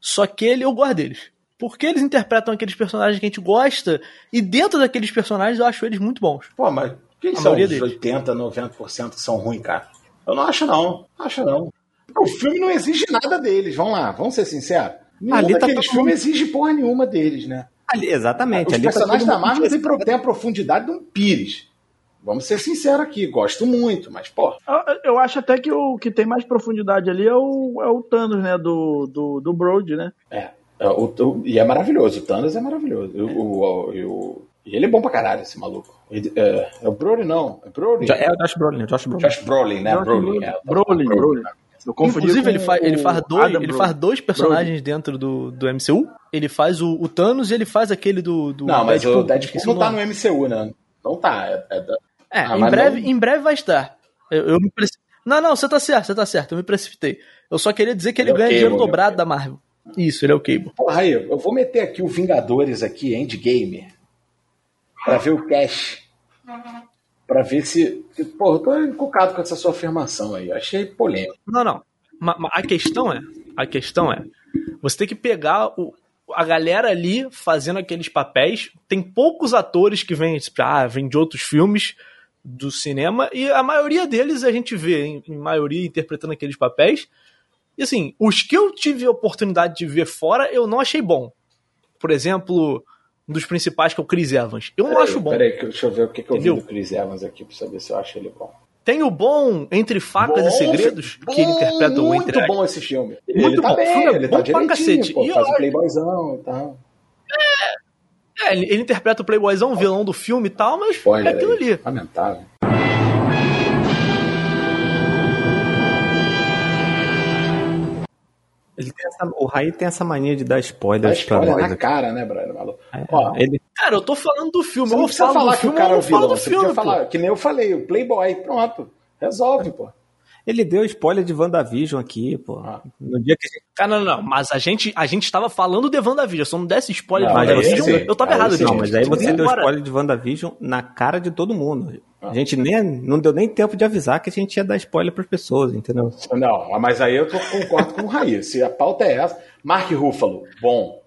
Só que ele, eu gosto deles. Porque eles interpretam aqueles personagens que a gente gosta, e dentro daqueles personagens eu acho eles muito bons. Pô, mas quem a são os deles. 80, 90% que são ruins, cara? Eu não acho não, não acho não. O filme não exige nada deles, vamos lá, vamos ser sinceros. Nenhum Ali tá daqueles filmes exige porra nenhuma deles, né? Ali, exatamente. Os ali tá personagens tá da Marvel têm, têm a profundidade de um Pires. Vamos ser sinceros aqui, gosto muito, mas, pô. Eu, eu, acho até que o que tem mais profundidade ali é o, é o Thanos, né? Do, do, do Brody, né? É. é o, o, e é maravilhoso, o Thanos é maravilhoso. É. O, o, e ele é bom pra caralho, esse maluco. Ele, é, é, o Brody, não. É Brody? É o Josh Brolin, Josh Brolin. Josh Brolin, né? Josh Brolin. É, Brolin. Brolin. Inclusive, ele, fa ele, faz dois, ele faz dois personagens dentro do, do MCU. Ele faz o, o, Thanos e ele faz aquele do. do não, mas Deadpool, o Deadpool não tá no MCU, né? Não tá. É, é, é ah, em, breve, não... em breve vai estar. Eu, eu me preci... Não, não, você tá certo, você tá certo. Eu me precipitei. Eu só queria dizer que ele, ganha dinheiro dobrado da Marvel. Isso, ele é o Cable. Porra, aí, eu vou meter aqui o Vingadores aqui, Endgame. Pra ver o cash para ver se. Pô, eu tô encucado com essa sua afirmação aí. Eu achei polêmico. Não, não. A questão é. A questão é. Você tem que pegar o, a galera ali fazendo aqueles papéis. Tem poucos atores que vêm, tipo, ah, vêm de outros filmes do cinema, e a maioria deles a gente vê, em, em maioria, interpretando aqueles papéis. E assim, os que eu tive a oportunidade de ver fora, eu não achei bom. Por exemplo, um dos principais, que é o Chris Evans. Eu não acho bom. Peraí, deixa eu ver o que, que eu vi do Chris Evans aqui pra saber se eu acho ele bom. Tem o bom Entre Facas bom, e Segredos, bom, que ele interpreta o Entre Muito bom esse filme. Muito ele tá bom. Bem, ele, ele tá bom pra cacete. Pô, e faz o playboyzão e tal. É, é ele, ele, interpreta o playboyzão, o vilão do filme e tal, mas Spoiler é aquilo aí. ali. Lamentável. Essa, o Raí tem essa mania de dar spoilers Dá spoiler pra nós. na cara, né, brother? Maluco. É, Ó, ele... Cara, eu tô falando do filme. Você não precisa falar que filme, o cara é o vilão. Você filme, falar, que nem eu falei, o Playboy. Pronto. Resolve, pô. Ele deu spoiler de WandaVision aqui, pô. Ah. No dia que a gente... Cara, não, não, mas a gente, a gente tava falando de WandaVision. Se eu não desse spoiler não, de WandaVision, eu, eu tava errado. Não, mas aí você deu spoiler de WandaVision na cara de todo mundo. A gente nem, não deu nem tempo de avisar que a gente ia dar spoiler para as pessoas, entendeu? Não, mas aí eu tô, concordo com o Raí. Se a pauta é essa, Mark Ruffalo, bom.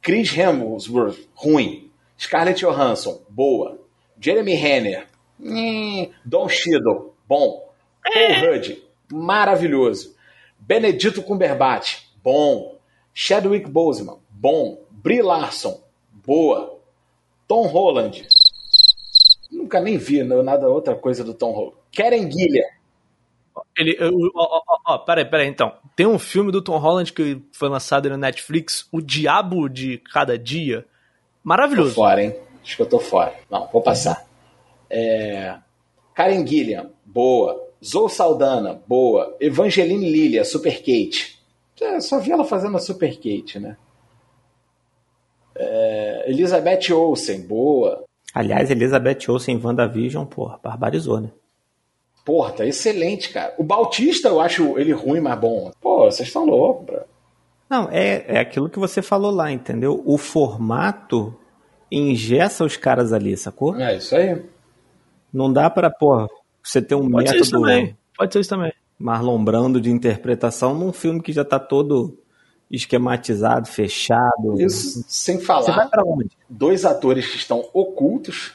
Chris Hemsworth, ruim. Scarlett Johansson, boa. Jeremy Renner, hum, Don Cheadle, bom. Paul Rudd, maravilhoso. Benedito Cumberbatch, bom. Chadwick Boseman, bom. Brie Larson, boa. Tom Holland, nunca nem vi nada outra coisa do Tom Holland. Karen Gillian. Ele, ó, ó, ó, peraí, peraí, então. Tem um filme do Tom Holland que foi lançado no Netflix, O Diabo de Cada Dia. Maravilhoso. Tô fora, hein? Acho que eu tô fora. Não, vou passar. É... Karen Gillian, boa. Zoe Saldana, boa. Evangeline Lilly, a Super Kate. É, só vi ela fazendo a Super Kate, né? É... Elizabeth Olsen, boa. Aliás, Elizabeth Olsen em WandaVision, porra, barbarizou, né? Porra, tá excelente, cara. O Bautista eu acho ele ruim, mas bom. Pô, vocês estão loucos, bro. Não, é, é aquilo que você falou lá, entendeu? O formato ingessa os caras ali, sacou? É isso aí. Não dá pra, porra, você ter um Pode método. Ser isso também. Pode ser isso também. Marlon Brando de interpretação num filme que já tá todo esquematizado, fechado. Isso sem falar. Você vai pra onde? Dois atores que estão ocultos.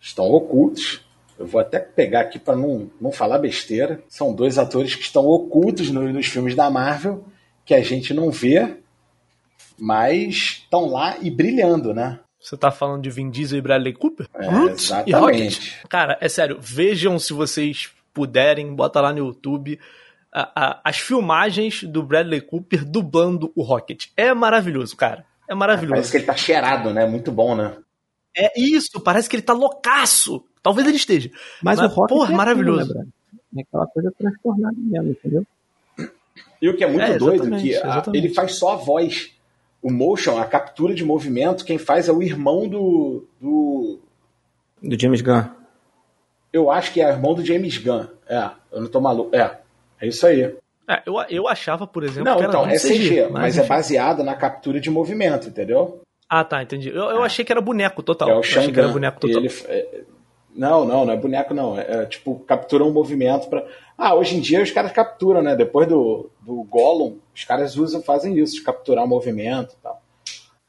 Estão ocultos. Eu vou até pegar aqui para não, não falar besteira. São dois atores que estão ocultos no, nos filmes da Marvel, que a gente não vê, mas estão lá e brilhando, né? Você tá falando de Vin Diesel e Bradley Cooper? É, exatamente. Cara, é sério, vejam se vocês puderem, bota lá no YouTube a, a, as filmagens do Bradley Cooper dublando o Rocket. É maravilhoso, cara. É maravilhoso. Parece que ele tá cheirado, né? Muito bom, né? É isso, parece que ele tá loucaço. Talvez ele esteja. Mas, Mas o Rocket porra, é maravilhoso. Assim, né, é aquela coisa transtornada mesmo, entendeu? E o que é muito é, doido, que a, ele faz só a voz o motion, a captura de movimento, quem faz é o irmão do. Do, do James Gunn. Eu acho que é o irmão do James Gunn. É, eu não tô maluco. É, é isso aí. É, eu, eu achava, por exemplo. Não, então, é CG, CG mas, mas é baseado na captura de movimento, entendeu? Ah, tá, entendi. Eu, eu é. achei que era boneco total. É o Shang que era boneco total. Ele, é, não, não, não é boneco, não. É, é, tipo, captura um movimento para. Ah, hoje em dia os caras capturam, né? Depois do, do Gollum, os caras usam, fazem isso, de capturar o movimento e tal.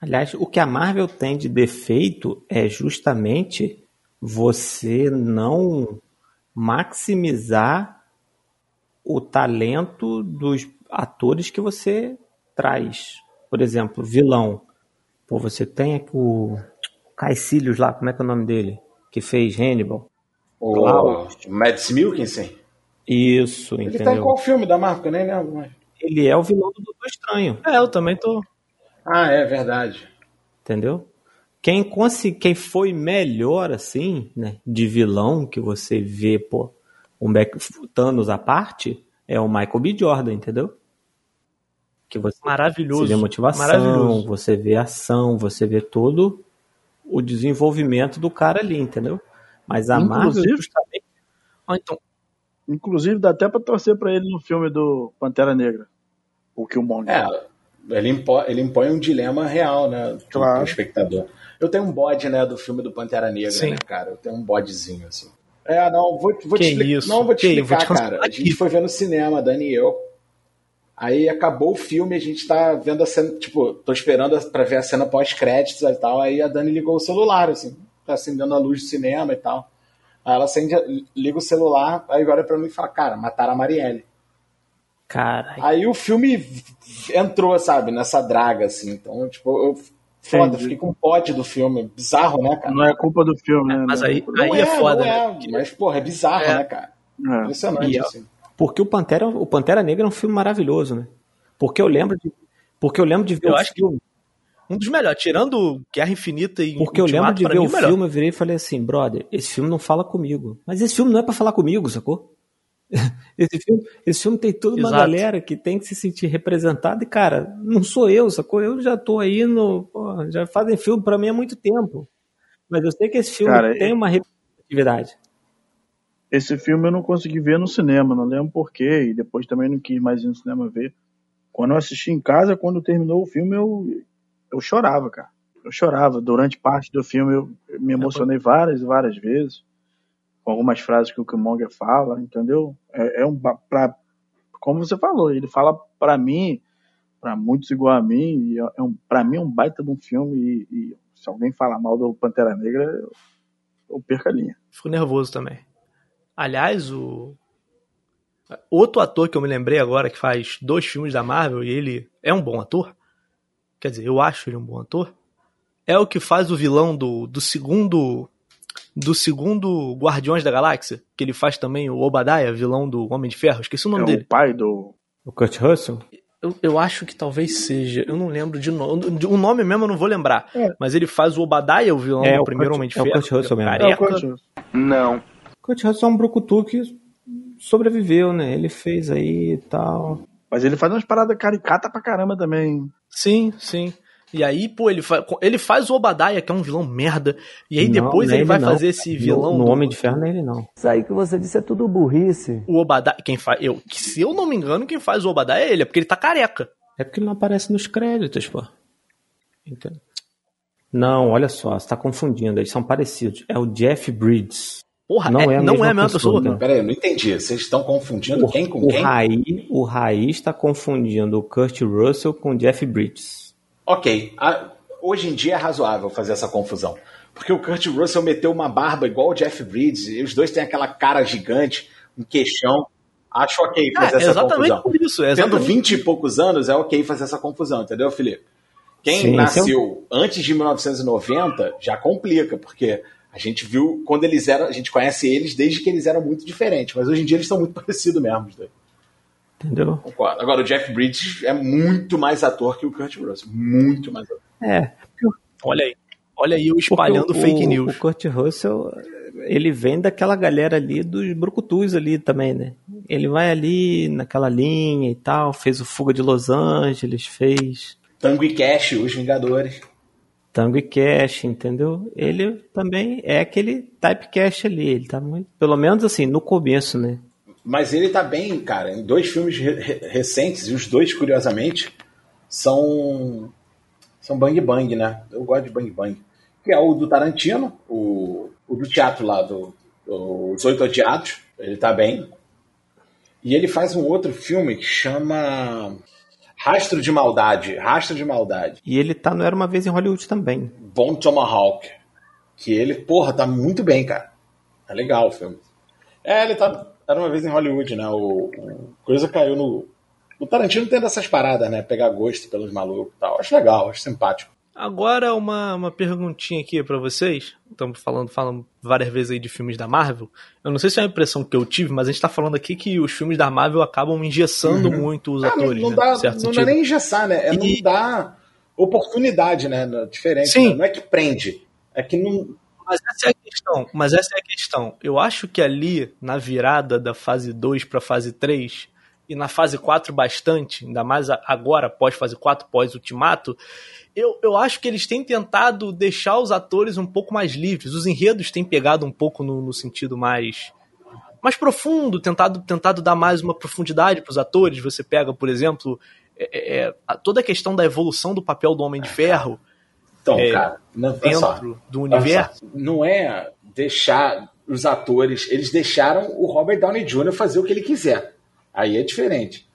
Aliás, o que a Marvel tem de defeito é justamente você não maximizar o talento dos atores que você traz. Por exemplo, vilão. Pô, você tem o Caecilius lá, como é que é o nome dele? Que fez Hannibal. O Mads Mikkelsen. Isso, Ele entendeu? tá em qual filme da Marvel? Nem lembro Ele é o vilão do Doutor Estranho. É, eu também tô. Ah, é verdade. Entendeu? Quem, consegui, quem foi melhor, assim, né, de vilão, que você vê, pô, um back, Thanos à parte, é o Michael B. Jordan, entendeu? Que você, Maravilhoso. Você vê motivação, Maravilhoso. você vê ação, você vê todo o desenvolvimento do cara ali, entendeu? Mas a Marvel justamente... Ah, então, Inclusive, dá até pra torcer pra ele no filme do Pantera Negra. O Killmonger. É, ele impõe, ele impõe um dilema real, né? Claro. Pro espectador. Eu tenho um bode, né, do filme do Pantera Negra, Sim. né, cara? Eu tenho um bodezinho, assim. É, não, vou, vou te explicar. Não, vou te que explicar, vou te cara. A gente foi ver no cinema, Dani e eu. Aí acabou o filme, a gente tá vendo a cena, tipo, tô esperando pra ver a cena pós-créditos e tal. Aí a Dani ligou o celular, assim, tá acendendo a luz do cinema e tal. Aí ela acende, liga o celular, aí olha pra mim e fala, cara, mataram a Marielle. Cara. Aí o filme entrou, sabe, nessa draga, assim. Então, tipo, eu. Foda, fiquei com pote do filme. Bizarro, né, cara? Não é culpa do filme, né? Mas aí, aí é, é, foda, é, né? Mas, porra, é bizarro, é. né, cara? É. Impressionante, e, assim. Porque o Pantera, o Pantera Negra é um filme maravilhoso, né? Porque eu lembro de. Porque eu lembro de ver eu o acho filme. Que um dos melhores, tirando Guerra Infinita e Porque eu lembro de ver o, o filme, eu virei e falei assim, brother, esse filme não fala comigo. Mas esse filme não é para falar comigo, sacou? esse, filme, esse filme tem toda uma Exato. galera que tem que se sentir representada e, cara, não sou eu, sacou? Eu já tô aí no. Pô, já fazem filme para mim há muito tempo. Mas eu sei que esse filme cara, tem uma representatividade. Esse filme eu não consegui ver no cinema, não lembro porquê, e depois também não quis mais ir no cinema ver. Quando eu assisti em casa, quando terminou o filme, eu eu chorava, cara. Eu chorava. Durante parte do filme eu me emocionei várias e várias vezes com algumas frases que o Killmonger fala, entendeu? É, é um pra, como você falou, ele fala para mim, para muitos igual a mim, e é um, para mim é um baita de um filme e, e se alguém falar mal do Pantera Negra, eu, eu perco a linha. Fico nervoso também. Aliás, o outro ator que eu me lembrei agora que faz dois filmes da Marvel e ele é um bom ator quer dizer, eu acho ele um bom ator, é o que faz o vilão do, do segundo do segundo Guardiões da Galáxia, que ele faz também o Obadiah, vilão do Homem de Ferro, esqueci o nome é dele. o pai do o Kurt Russell? Eu, eu, acho que talvez seja, eu não lembro de nome, o nome mesmo eu não vou lembrar, é. mas ele faz o Obadiah, o vilão é, do primeiro Kurt, Homem de Ferro. É o Kurt Russell mesmo. É o Kurt Russell. Não. Kurt Russell é um brucutu que sobreviveu, né? Ele fez aí e tal. Mas ele faz umas paradas caricatas pra caramba também. Sim, sim. E aí, pô, ele, fa ele faz o Obadiah, que é um vilão merda. E aí não, depois ele vai não. fazer esse vilão. No, no do... Homem de Ferro, não é ele não. Isso aí que você disse é tudo burrice. O Obadiah, quem faz. Eu, se eu não me engano, quem faz o Obadiah é ele, é porque ele tá careca. É porque ele não aparece nos créditos, pô. Entendeu? Não, olha só, você tá confundindo, eles são parecidos. É o Jeff Bridges. Porra, não é, é não é a mesma pessoa. pessoa. Peraí, eu não entendi. Vocês estão confundindo o, quem com o quem? Raí, o Raí está confundindo o Kurt Russell com o Jeff Bridges. Ok. A, hoje em dia é razoável fazer essa confusão. Porque o Kurt Russell meteu uma barba igual o Jeff Bridges, e os dois têm aquela cara gigante, um queixão. Acho ok fazer é, essa exatamente confusão. Por isso, é Tendo 20 e poucos anos, é ok fazer essa confusão, entendeu, Felipe? Quem Sim, nasceu antes de 1990 já complica, porque a gente viu quando eles eram. A gente conhece eles desde que eles eram muito diferentes, mas hoje em dia eles são muito parecidos mesmo. Entendeu? Concordo. Agora, o Jeff Bridges é muito mais ator que o Kurt Russell. Muito mais ator. É. Olha aí. Olha aí eu espalhando o, fake news. O Kurt Russell, ele vem daquela galera ali dos brucutus ali também, né? Ele vai ali naquela linha e tal, fez o Fuga de Los Angeles, fez... Tango e Cash, Os Vingadores. Tango e Cash, entendeu? Ele também é aquele typecast ali, ele tá muito, pelo menos assim, no começo, né? Mas ele tá bem, cara, em dois filmes re recentes, e os dois, curiosamente, são são Bang Bang, né? Eu gosto de Bang Bang. Que é o do Tarantino, o, o do teatro lá, do, do Os Oito Odiados, ele tá bem. E ele faz um outro filme que chama Rastro de Maldade. Rastro de Maldade. E ele tá no Era Uma Vez em Hollywood também. Bom Tomahawk. Que ele, porra, tá muito bem, cara. Tá legal o filme. É, ele tá. Era uma vez em Hollywood, né? O, o coisa caiu no. O Tarantino tem dessas paradas, né? Pegar gosto pelos malucos e tal. Acho legal, acho simpático. Agora uma, uma perguntinha aqui para vocês. Estamos falando, falando várias vezes aí de filmes da Marvel. Eu não sei se é a impressão que eu tive, mas a gente tá falando aqui que os filmes da Marvel acabam engessando uhum. muito os ah, atores. Não, não, dá, não, não é nem engessar, né? É e... não dar oportunidade, né? Diferente. Sim. Né? Não é que prende. É que não. Mas essa é a questão. Mas essa é a questão. Eu acho que ali, na virada da fase 2 para fase 3, e na fase 4 bastante, ainda mais agora, pós fase 4, pós ultimato, eu, eu acho que eles têm tentado deixar os atores um pouco mais livres. Os enredos têm pegado um pouco no, no sentido mais mais profundo, tentado, tentado dar mais uma profundidade para os atores. Você pega, por exemplo, é, é, é, toda a questão da evolução do papel do Homem de Ferro. Então, é, cara, não, dentro só, do universo. Não é deixar os atores, eles deixaram o Robert Downey Jr. fazer o que ele quiser. Aí é diferente.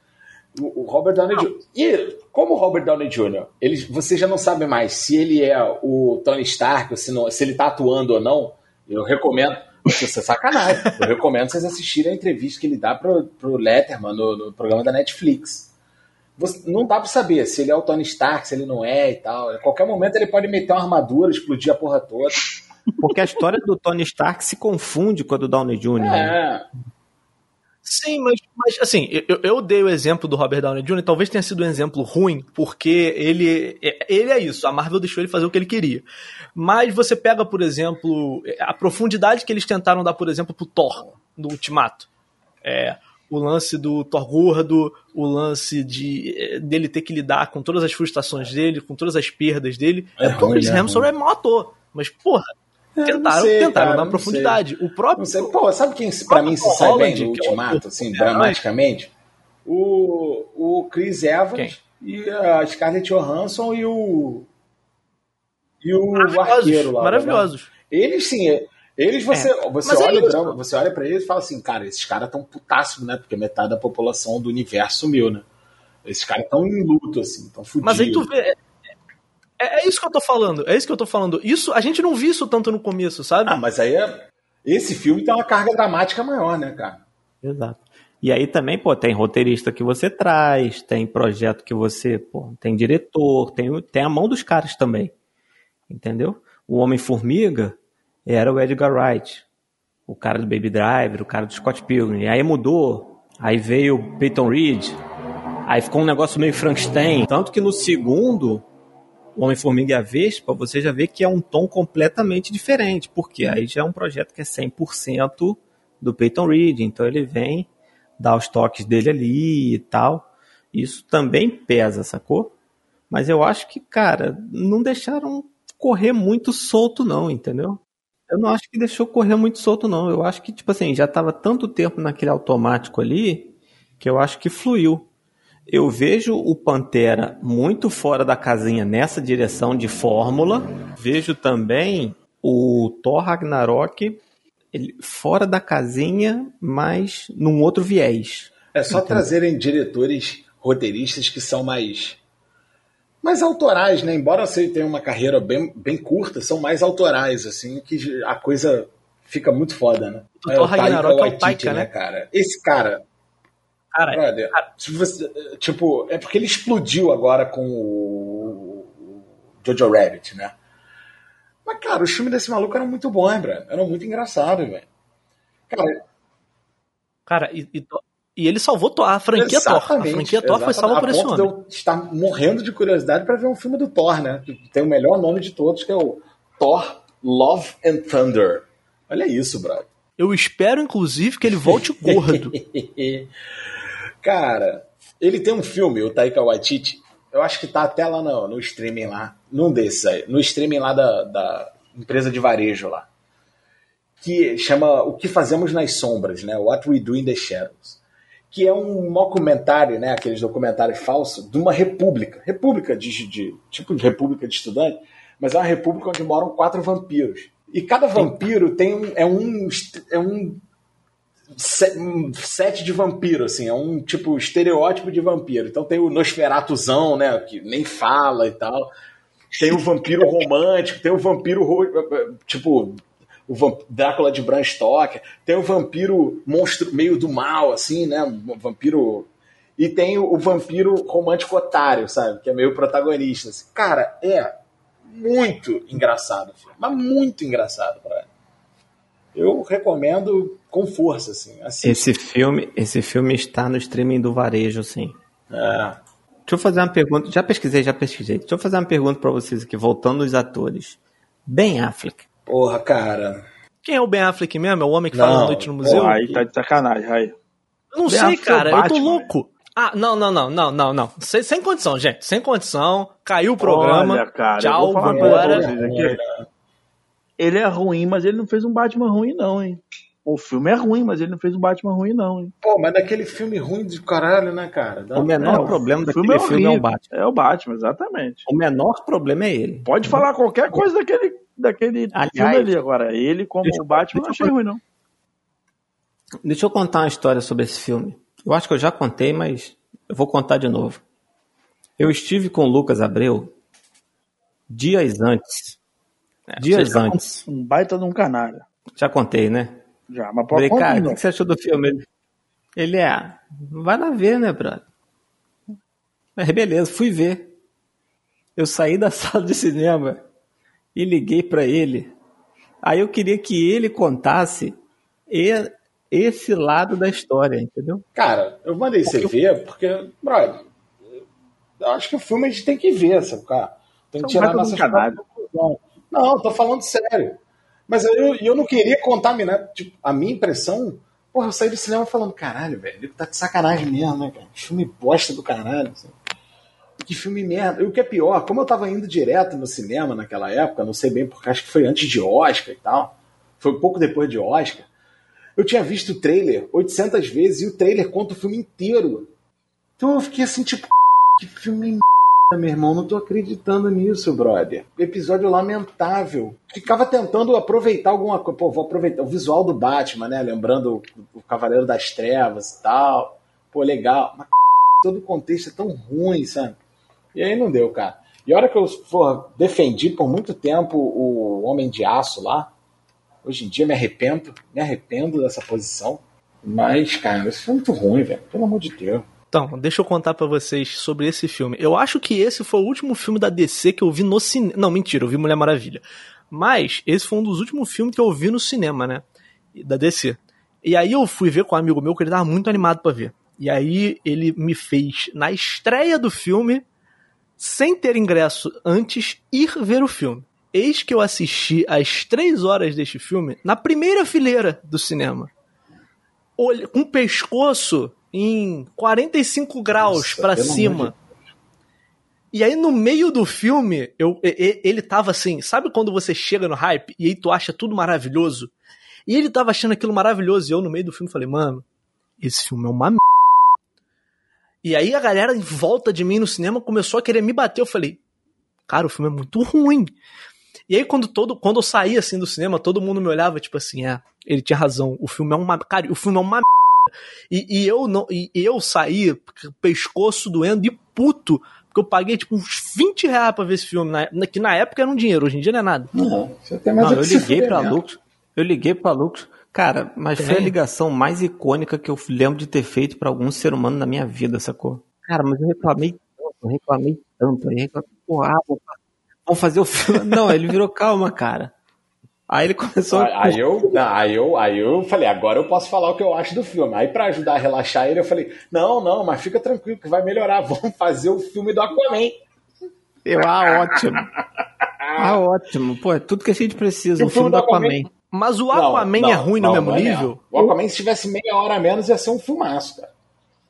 O, o Robert Downey Jr. E como o Robert Downey Jr., ele, você já não sabe mais se ele é o Tony Stark, se, não, se ele tá atuando ou não. Eu recomendo. Isso é sacanagem. Eu recomendo vocês assistirem a entrevista que ele dá pro, pro Letterman no, no programa da Netflix. Você, não dá pra saber se ele é o Tony Stark, se ele não é e tal. A qualquer momento ele pode meter uma armadura, explodir a porra toda. Porque a história do Tony Stark se confunde com a do Downey Jr. É. Né? Sim, mas, mas assim, eu, eu dei o exemplo do Robert Downey Jr., talvez tenha sido um exemplo ruim, porque ele, ele é isso, a Marvel deixou ele fazer o que ele queria. Mas você pega, por exemplo, a profundidade que eles tentaram dar, por exemplo, pro Thor, no Ultimato. É, o lance do Thor gordo, o lance de dele ter que lidar com todas as frustrações dele, com todas as perdas dele. É, é porque o Chris né? Hemsworth é mau ator, mas porra, Tentaram, sei, tentaram cara, dar profundidade. Sei. O próprio. Sei. Pô, sabe quem pra mim se sai bem no Ultimato, assim, dramaticamente? O, o Chris Evans quem? e a Scarlett Johansson e o. E o arqueiro lá. Maravilhosos. Né? Eles sim. Eles você, é. você, olha é drama, você olha pra eles e fala assim, cara, esses caras tão putássimo, né? Porque metade da população do universo sumiu, né? Esses caras tão em luto, assim, tão fudidos. Mas aí tu vê, é, é, isso que eu tô falando. É isso que eu tô falando. Isso, a gente não viu isso tanto no começo, sabe? Ah, mas aí é... esse filme tem uma carga dramática maior, né, cara? Exato. E aí também, pô, tem roteirista que você traz, tem projeto que você, pô, tem diretor, tem, tem a mão dos caras também. Entendeu? O Homem-Formiga era o Edgar Wright, o cara do Baby Driver, o cara do Scott Pilgrim. E aí mudou, aí veio o Peyton Reed, aí ficou um negócio meio Frankenstein. Tanto que no segundo, o Homem-Formiga e a Vespa, você já vê que é um tom completamente diferente, porque aí já é um projeto que é 100% do Peyton Reed, então ele vem dar os toques dele ali e tal. Isso também pesa, sacou? Mas eu acho que, cara, não deixaram correr muito solto não, entendeu? Eu não acho que deixou correr muito solto não. Eu acho que, tipo assim, já tava tanto tempo naquele automático ali, que eu acho que fluiu. Eu vejo o Pantera muito fora da casinha nessa direção de fórmula. Vejo também o Thor Ragnarok ele fora da casinha, mas num outro viés. É só trazerem diretores roteiristas que são mais mais autorais, né? Embora você tenha uma carreira bem, bem curta, são mais autorais, assim, que a coisa fica muito foda, né? O Thor Ragnarok é o Taika, né? cara? Esse cara... Cara, brother, cara. Você, tipo, é porque ele explodiu agora com o Jojo Rabbit, né? Mas, cara, os filmes desse maluco eram muito bons, velho. Eram muito engraçados, velho. Cara, cara e, e, e, ele salvou a franquia Thor. A franquia Thor foi salva por esse homem. Eu estar morrendo de curiosidade para ver um filme do Thor, né? Tem o melhor nome de todos, que é o Thor Love and Thunder. Olha isso, brother. Eu espero, inclusive, que ele volte gordo. Cara, ele tem um filme, o Taika Waititi, eu acho que tá até lá no, no streaming lá, num desses aí, no streaming lá da, da empresa de varejo lá, que chama O que Fazemos nas Sombras, né? What We Do in the Shadows que é um documentário, né, aqueles documentários falsos, de uma república. República de, de, tipo de república de estudante, mas é uma república onde moram quatro vampiros. E cada vampiro tem um, é um, é um set de vampiro, assim, é um tipo estereótipo de vampiro. Então tem o Nosferatuzão, né, que nem fala e tal. Tem o vampiro romântico, tem o vampiro tipo o Drácula de Bram Stoker, tem o vampiro monstro meio do mal, assim, né? Vampiro. E tem o, vampiro romântico otário, sabe? Que é meio protagonista. Assim. Cara, é muito engraçado, filho. mas muito engraçado, pra eu recomendo com força, assim. Esse filme, esse filme está no streaming do varejo, sim. É. Deixa eu fazer uma pergunta. Já pesquisei, já pesquisei. Deixa eu fazer uma pergunta para vocês aqui, voltando aos atores. Ben Affleck. Porra, cara. Quem é o Ben Affleck mesmo? É o homem que fala noite no museu? Porra, aí tá de sacanagem, aí. Eu não ben sei, Affleck é cara. eu tô louco. Ah, não, não, não, não, não, não. Sem, sem condição, gente. Sem condição. Caiu o programa. Olha, cara, Tchau, vambora. Ele é ruim, mas ele não fez um Batman ruim, não, hein? O filme é ruim, mas ele não fez um Batman ruim, não, hein? Pô, mas daquele filme ruim de caralho, né, cara? Dá... O menor é, problema daquele filme é, filme é o Batman. É o Batman, exatamente. O menor problema é ele. Pode falar qualquer coisa daquele, daquele Aliás, filme ali agora. Ele, como o Batman, não achei ruim, não. Deixa eu contar uma história sobre esse filme. Eu acho que eu já contei, mas eu vou contar de novo. Eu estive com o Lucas Abreu dias antes. É, dias antes. Um baita de um canalha. Já contei, né? Já, mas pode Falei, cara, o que você achou do filme? Ele, é, vai lá ver, né, brother? Mas beleza, fui ver. Eu saí da sala de cinema e liguei para ele. Aí eu queria que ele contasse esse lado da história, entendeu? Cara, eu mandei porque você ver porque, brother, eu acho que o filme a gente tem que ver, sabe, cara? Tem que tirar nossas conclusões. Não, tô falando sério. Mas eu, eu não queria contaminar. Tipo, a minha impressão. Porra, eu saí do cinema falando, caralho, velho, tá de sacanagem mesmo, né, cara? Filme bosta do caralho. Assim. Que filme merda. E o que é pior, como eu tava indo direto no cinema naquela época, não sei bem porque acho que foi antes de Oscar e tal, foi pouco depois de Oscar, eu tinha visto o trailer 800 vezes e o trailer conta o filme inteiro. Então eu fiquei assim, tipo, que filme meu irmão, não tô acreditando nisso, brother. Episódio lamentável. Ficava tentando aproveitar alguma coisa. Pô, vou aproveitar o visual do Batman, né? Lembrando o Cavaleiro das Trevas e tal. Pô, legal. Mas todo o contexto é tão ruim, sabe? E aí não deu, cara. E a hora que eu for, defendi por muito tempo o Homem de Aço lá, hoje em dia me arrependo, me arrependo dessa posição. Mas, cara, isso foi muito ruim, velho. Pelo amor de Deus. Então, deixa eu contar para vocês sobre esse filme. Eu acho que esse foi o último filme da DC que eu vi no cinema. Não, mentira, eu vi Mulher Maravilha. Mas esse foi um dos últimos filmes que eu vi no cinema, né? Da DC. E aí eu fui ver com um amigo meu que ele tava muito animado para ver. E aí ele me fez, na estreia do filme, sem ter ingresso antes, ir ver o filme. Eis que eu assisti às três horas deste filme na primeira fileira do cinema. Com o pescoço em 45 graus para cima. E aí no meio do filme, eu, ele tava assim, sabe quando você chega no hype e aí tu acha tudo maravilhoso? E ele tava achando aquilo maravilhoso e eu no meio do filme falei, mano, esse filme é uma E aí a galera em volta de mim no cinema começou a querer me bater, eu falei, cara, o filme é muito ruim. E aí quando todo, quando eu saí assim do cinema, todo mundo me olhava tipo assim, é, Ele tinha razão. O filme é uma. Cara, o filme é uma e, e, eu não. E eu saí, pescoço doendo e puto. Porque eu paguei tipo uns 20 reais pra ver esse filme. Na, que na época era um dinheiro, hoje em dia não é nada. Não, você tem mais não, eu liguei pra Lux. Eu liguei pra Lux. Cara, mas foi a ligação mais icônica que eu lembro de ter feito para algum ser humano na minha vida, sacou? Cara, mas eu reclamei tanto, eu reclamei tanto. Eu reclamei, porra, vamos fazer o filme. Não, ele virou calma, cara. Aí ele começou aí, a... aí, eu, aí, eu, aí eu falei, agora eu posso falar o que eu acho do filme. Aí para ajudar a relaxar ele, eu falei, não, não, mas fica tranquilo que vai melhorar. Vamos fazer o filme do Aquaman. Eu, ah, ótimo. ah, ótimo. Pô, é tudo que a gente precisa, o, o filme, do Aquaman. Aquaman. Mas o Aquaman não, não, é ruim não, no mesmo é nível? É. O Aquaman, se tivesse meia hora a menos, ia ser um filmaço, cara.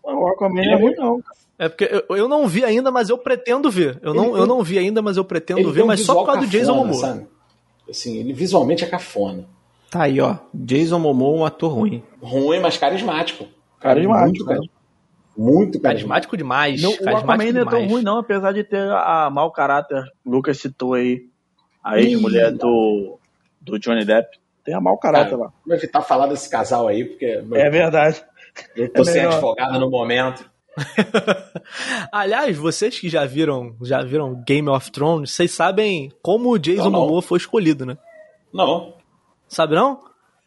O Aquaman é ruim, não, É porque eu, eu não vi ainda, mas eu pretendo ver. Eu, não, eu não vi ainda, mas eu pretendo ver, mas só por causa do Jason Momoa. Assim, ele visualmente é cafona. Tá aí, ó. Jason Momoa, um ator ruim. Ruim, mas carismático. Carismático, muito, muito carismático demais. Não, carismático o Aquaman não é tão ruim, não, apesar de ter a, a mau caráter. Lucas citou aí a ex-mulher do, do Johnny Depp. Tem a mau caráter Cara, lá. Vou evitar falar desse casal aí, porque. Meu, é verdade. Eu tô é sem advogado no momento. Aliás, vocês que já viram, já viram Game of Thrones, vocês sabem como o Jason Momoa foi escolhido, né? Não. Sabe não?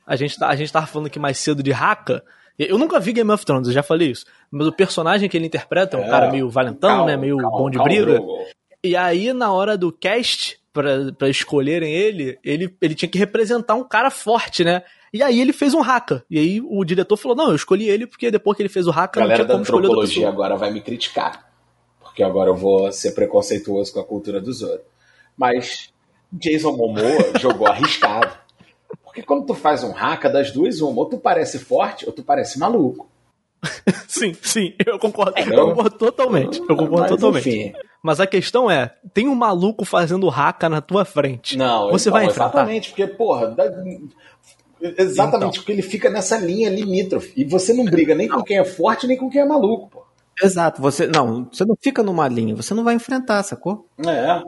A gente, tá, a gente tava falando aqui mais cedo de Haka. Eu nunca vi Game of Thrones, eu já falei isso. Mas o personagem que ele interpreta é um é, cara meio valentão, calma, né? Meio calma, bom de briga. Calma, e aí, na hora do cast, para escolherem ele, ele, ele tinha que representar um cara forte, né? E aí ele fez um haka. E aí o diretor falou: não, eu escolhi ele porque depois que ele fez o haka, a galera da antropologia agora vai me criticar. Porque agora eu vou ser preconceituoso com a cultura dos outros. Mas Jason Momoa jogou arriscado. Porque quando tu faz um haka, das duas, uma, ou tu parece forte ou tu parece maluco. sim, sim, eu concordo. É, eu concordo totalmente. Eu concordo Mas, totalmente. Enfim. Mas a questão é, tem um maluco fazendo haka na tua frente. Não, você então, vai enfrentar. Exatamente, porque, porra, Exatamente, então. porque ele fica nessa linha limítrofe. E você não briga nem com quem é forte, nem com quem é maluco, pô. Exato, você não, você não fica numa linha, você não vai enfrentar, sacou? É.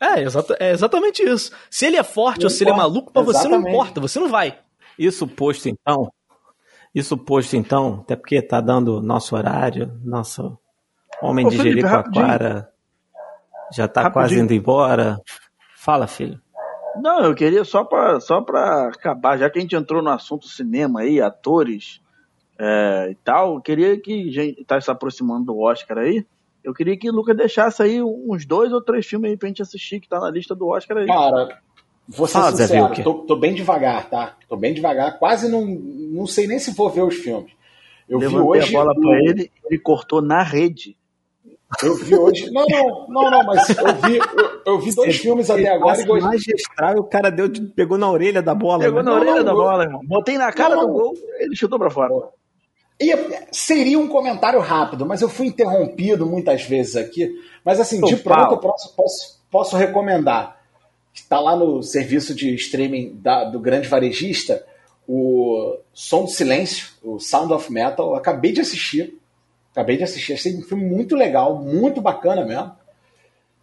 É, exata, é exatamente isso. Se ele é forte não ou se ele é maluco, pra você não importa, você não vai. Isso posto então, isso posto então, até porque tá dando nosso horário, nosso homem Ô, de Jericoacoara já tá rapidinho. quase indo embora. Fala, filho. Não, eu queria só para só pra acabar, já que a gente entrou no assunto cinema aí, atores é, e tal, eu queria que a gente tá se aproximando do Oscar aí. Eu queria que o Lucas deixasse aí uns dois ou três filmes aí pra gente assistir, que tá na lista do Oscar aí. Cara, vou ser Fala, sincero, tô, tô, bem devagar, tá? Tô bem devagar, quase não, não sei nem se vou ver os filmes. Eu Levantei vi hoje. a bola pra ele, ele cortou na rede. Eu vi hoje. Não, não, não, não, mas eu vi, eu, eu vi dois filmes até agora e gostei. magistral o cara deu, pegou na orelha da bola. Pegou né? na não, orelha não, da bola, irmão. Botei na cara do gol, ele chutou pra fora. E seria um comentário rápido, mas eu fui interrompido muitas vezes aqui. Mas assim, Tô de pronto eu posso, posso, posso recomendar. Está lá no serviço de streaming da, do grande varejista, o Som do Silêncio, o Sound of Metal. Eu acabei de assistir. Acabei de assistir, achei um filme muito legal, muito bacana mesmo.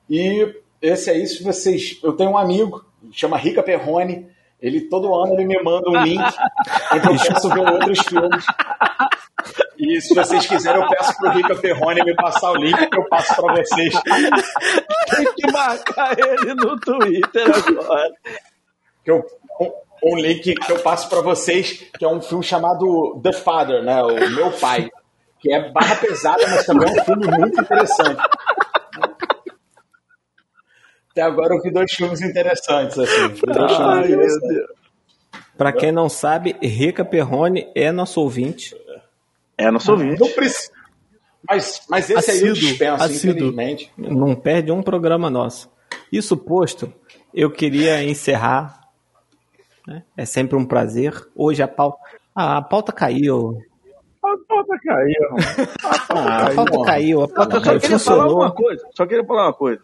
E esse aí, se vocês. Eu tenho um amigo, chama Rica Perrone. Ele todo ano ele me manda um link onde eu posso ver outros filmes. E se vocês quiserem, eu peço pro Rica Perrone me passar o link que eu passo para vocês. Tem que marcar ele no Twitter agora. Que eu, um, um link que eu passo para vocês, que é um filme chamado The Father, né? O Meu Pai que é barra pesada, mas também é um filme muito interessante. Até agora eu vi dois filmes interessantes, assim. Dois filmes. Pra quem não sabe, Rica Perrone é nosso ouvinte. É nosso ouvinte. Não precisa. Mas, mas esse assíduo, aí eu dispenso, assíduo. infelizmente. Não perde um programa nosso. Isso posto, eu queria encerrar. Né? É sempre um prazer. Hoje a pauta. Ah, a pauta caiu. A pauta caiu. A pauta caiu. A pauta caiu. Só queria falar uma coisa. Só queria falar uma coisa.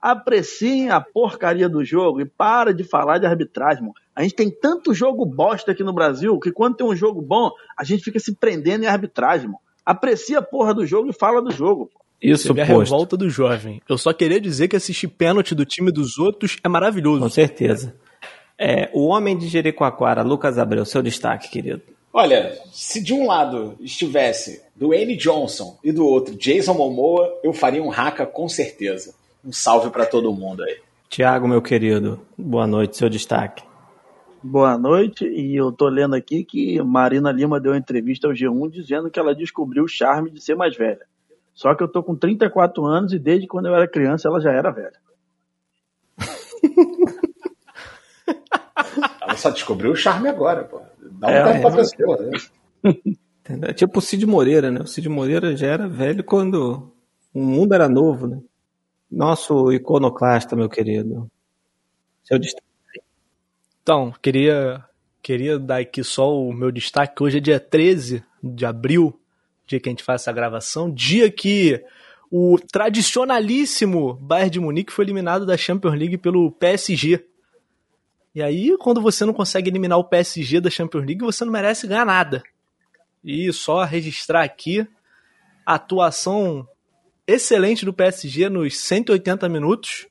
Apreciem a porcaria do jogo e para de falar de arbitragem, mano. A gente tem tanto jogo bosta aqui no Brasil que quando tem um jogo bom, a gente fica se prendendo em arbitragem, mano. Aprecia a porra do jogo e fala do jogo. Isso, é a revolta do jovem. Eu só queria dizer que assistir pênalti do time dos outros é maravilhoso. Com certeza. É, o homem de Jericoacoara, Lucas Abreu, seu destaque, querido. Olha, se de um lado estivesse Dwayne Johnson e do outro Jason Momoa, eu faria um raca com certeza. Um salve para todo mundo aí. Tiago, meu querido, boa noite, seu destaque. Boa noite, e eu tô lendo aqui que Marina Lima deu uma entrevista ao G1 dizendo que ela descobriu o charme de ser mais velha. Só que eu tô com 34 anos e desde quando eu era criança ela já era velha. ela só descobriu o charme agora, pô. Dá um é, tempo é, pra pessoa, né? Tipo o Cid Moreira, né? O Cid Moreira já era velho quando o mundo era novo, né? Nosso iconoclasta, meu querido. Seu destaque. Então, queria, queria dar aqui só o meu destaque. Hoje é dia 13 de abril, dia que a gente faz essa gravação. Dia que o tradicionalíssimo Bayern de Munique foi eliminado da Champions League pelo PSG. E aí, quando você não consegue eliminar o PSG da Champions League, você não merece ganhar nada. E só registrar aqui a atuação excelente do PSG nos 180 minutos.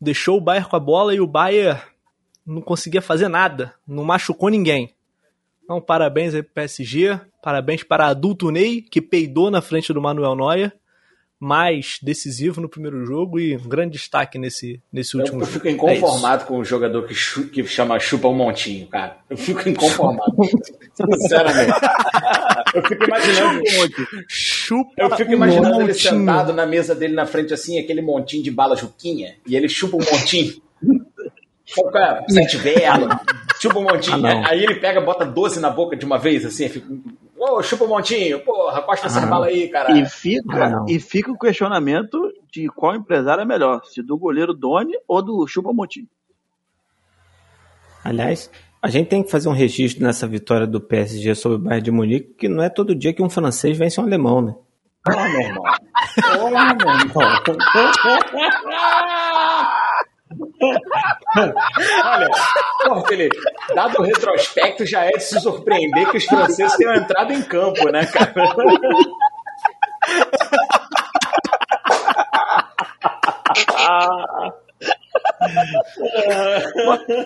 Deixou o Bayern com a bola e o Bayern não conseguia fazer nada, não machucou ninguém. Então, parabéns aí pro PSG, parabéns para Adulto Ney, que peidou na frente do Manuel Neuer mais decisivo no primeiro jogo e um grande destaque nesse, nesse último eu, eu fico inconformado é com o jogador que, chu, que chama chupa um montinho, cara. Eu fico inconformado. Sinceramente. eu fico imaginando. chupa eu fico imaginando um ele sentado na mesa dele na frente, assim, aquele montinho de bala juquinha, e ele chupa um montinho. Foca sete vela, chupa um montinho. Ah, aí ele pega, bota 12 na boca de uma vez, assim, fica Ô, oh, chupa o um montinho, porra, costa essa bala aí, cara. E fica, ah, e fica o questionamento de qual empresário é melhor, se do goleiro Doni ou do chupa montinho. Aliás, a gente tem que fazer um registro nessa vitória do PSG sobre o Bayern de Munique, que não é todo dia que um francês vence um alemão, né? Ah, meu irmão. Olá, meu irmão. Olha, porra, Felipe, dado o retrospecto, já é de se surpreender que os franceses tenham entrado em campo, né, cara?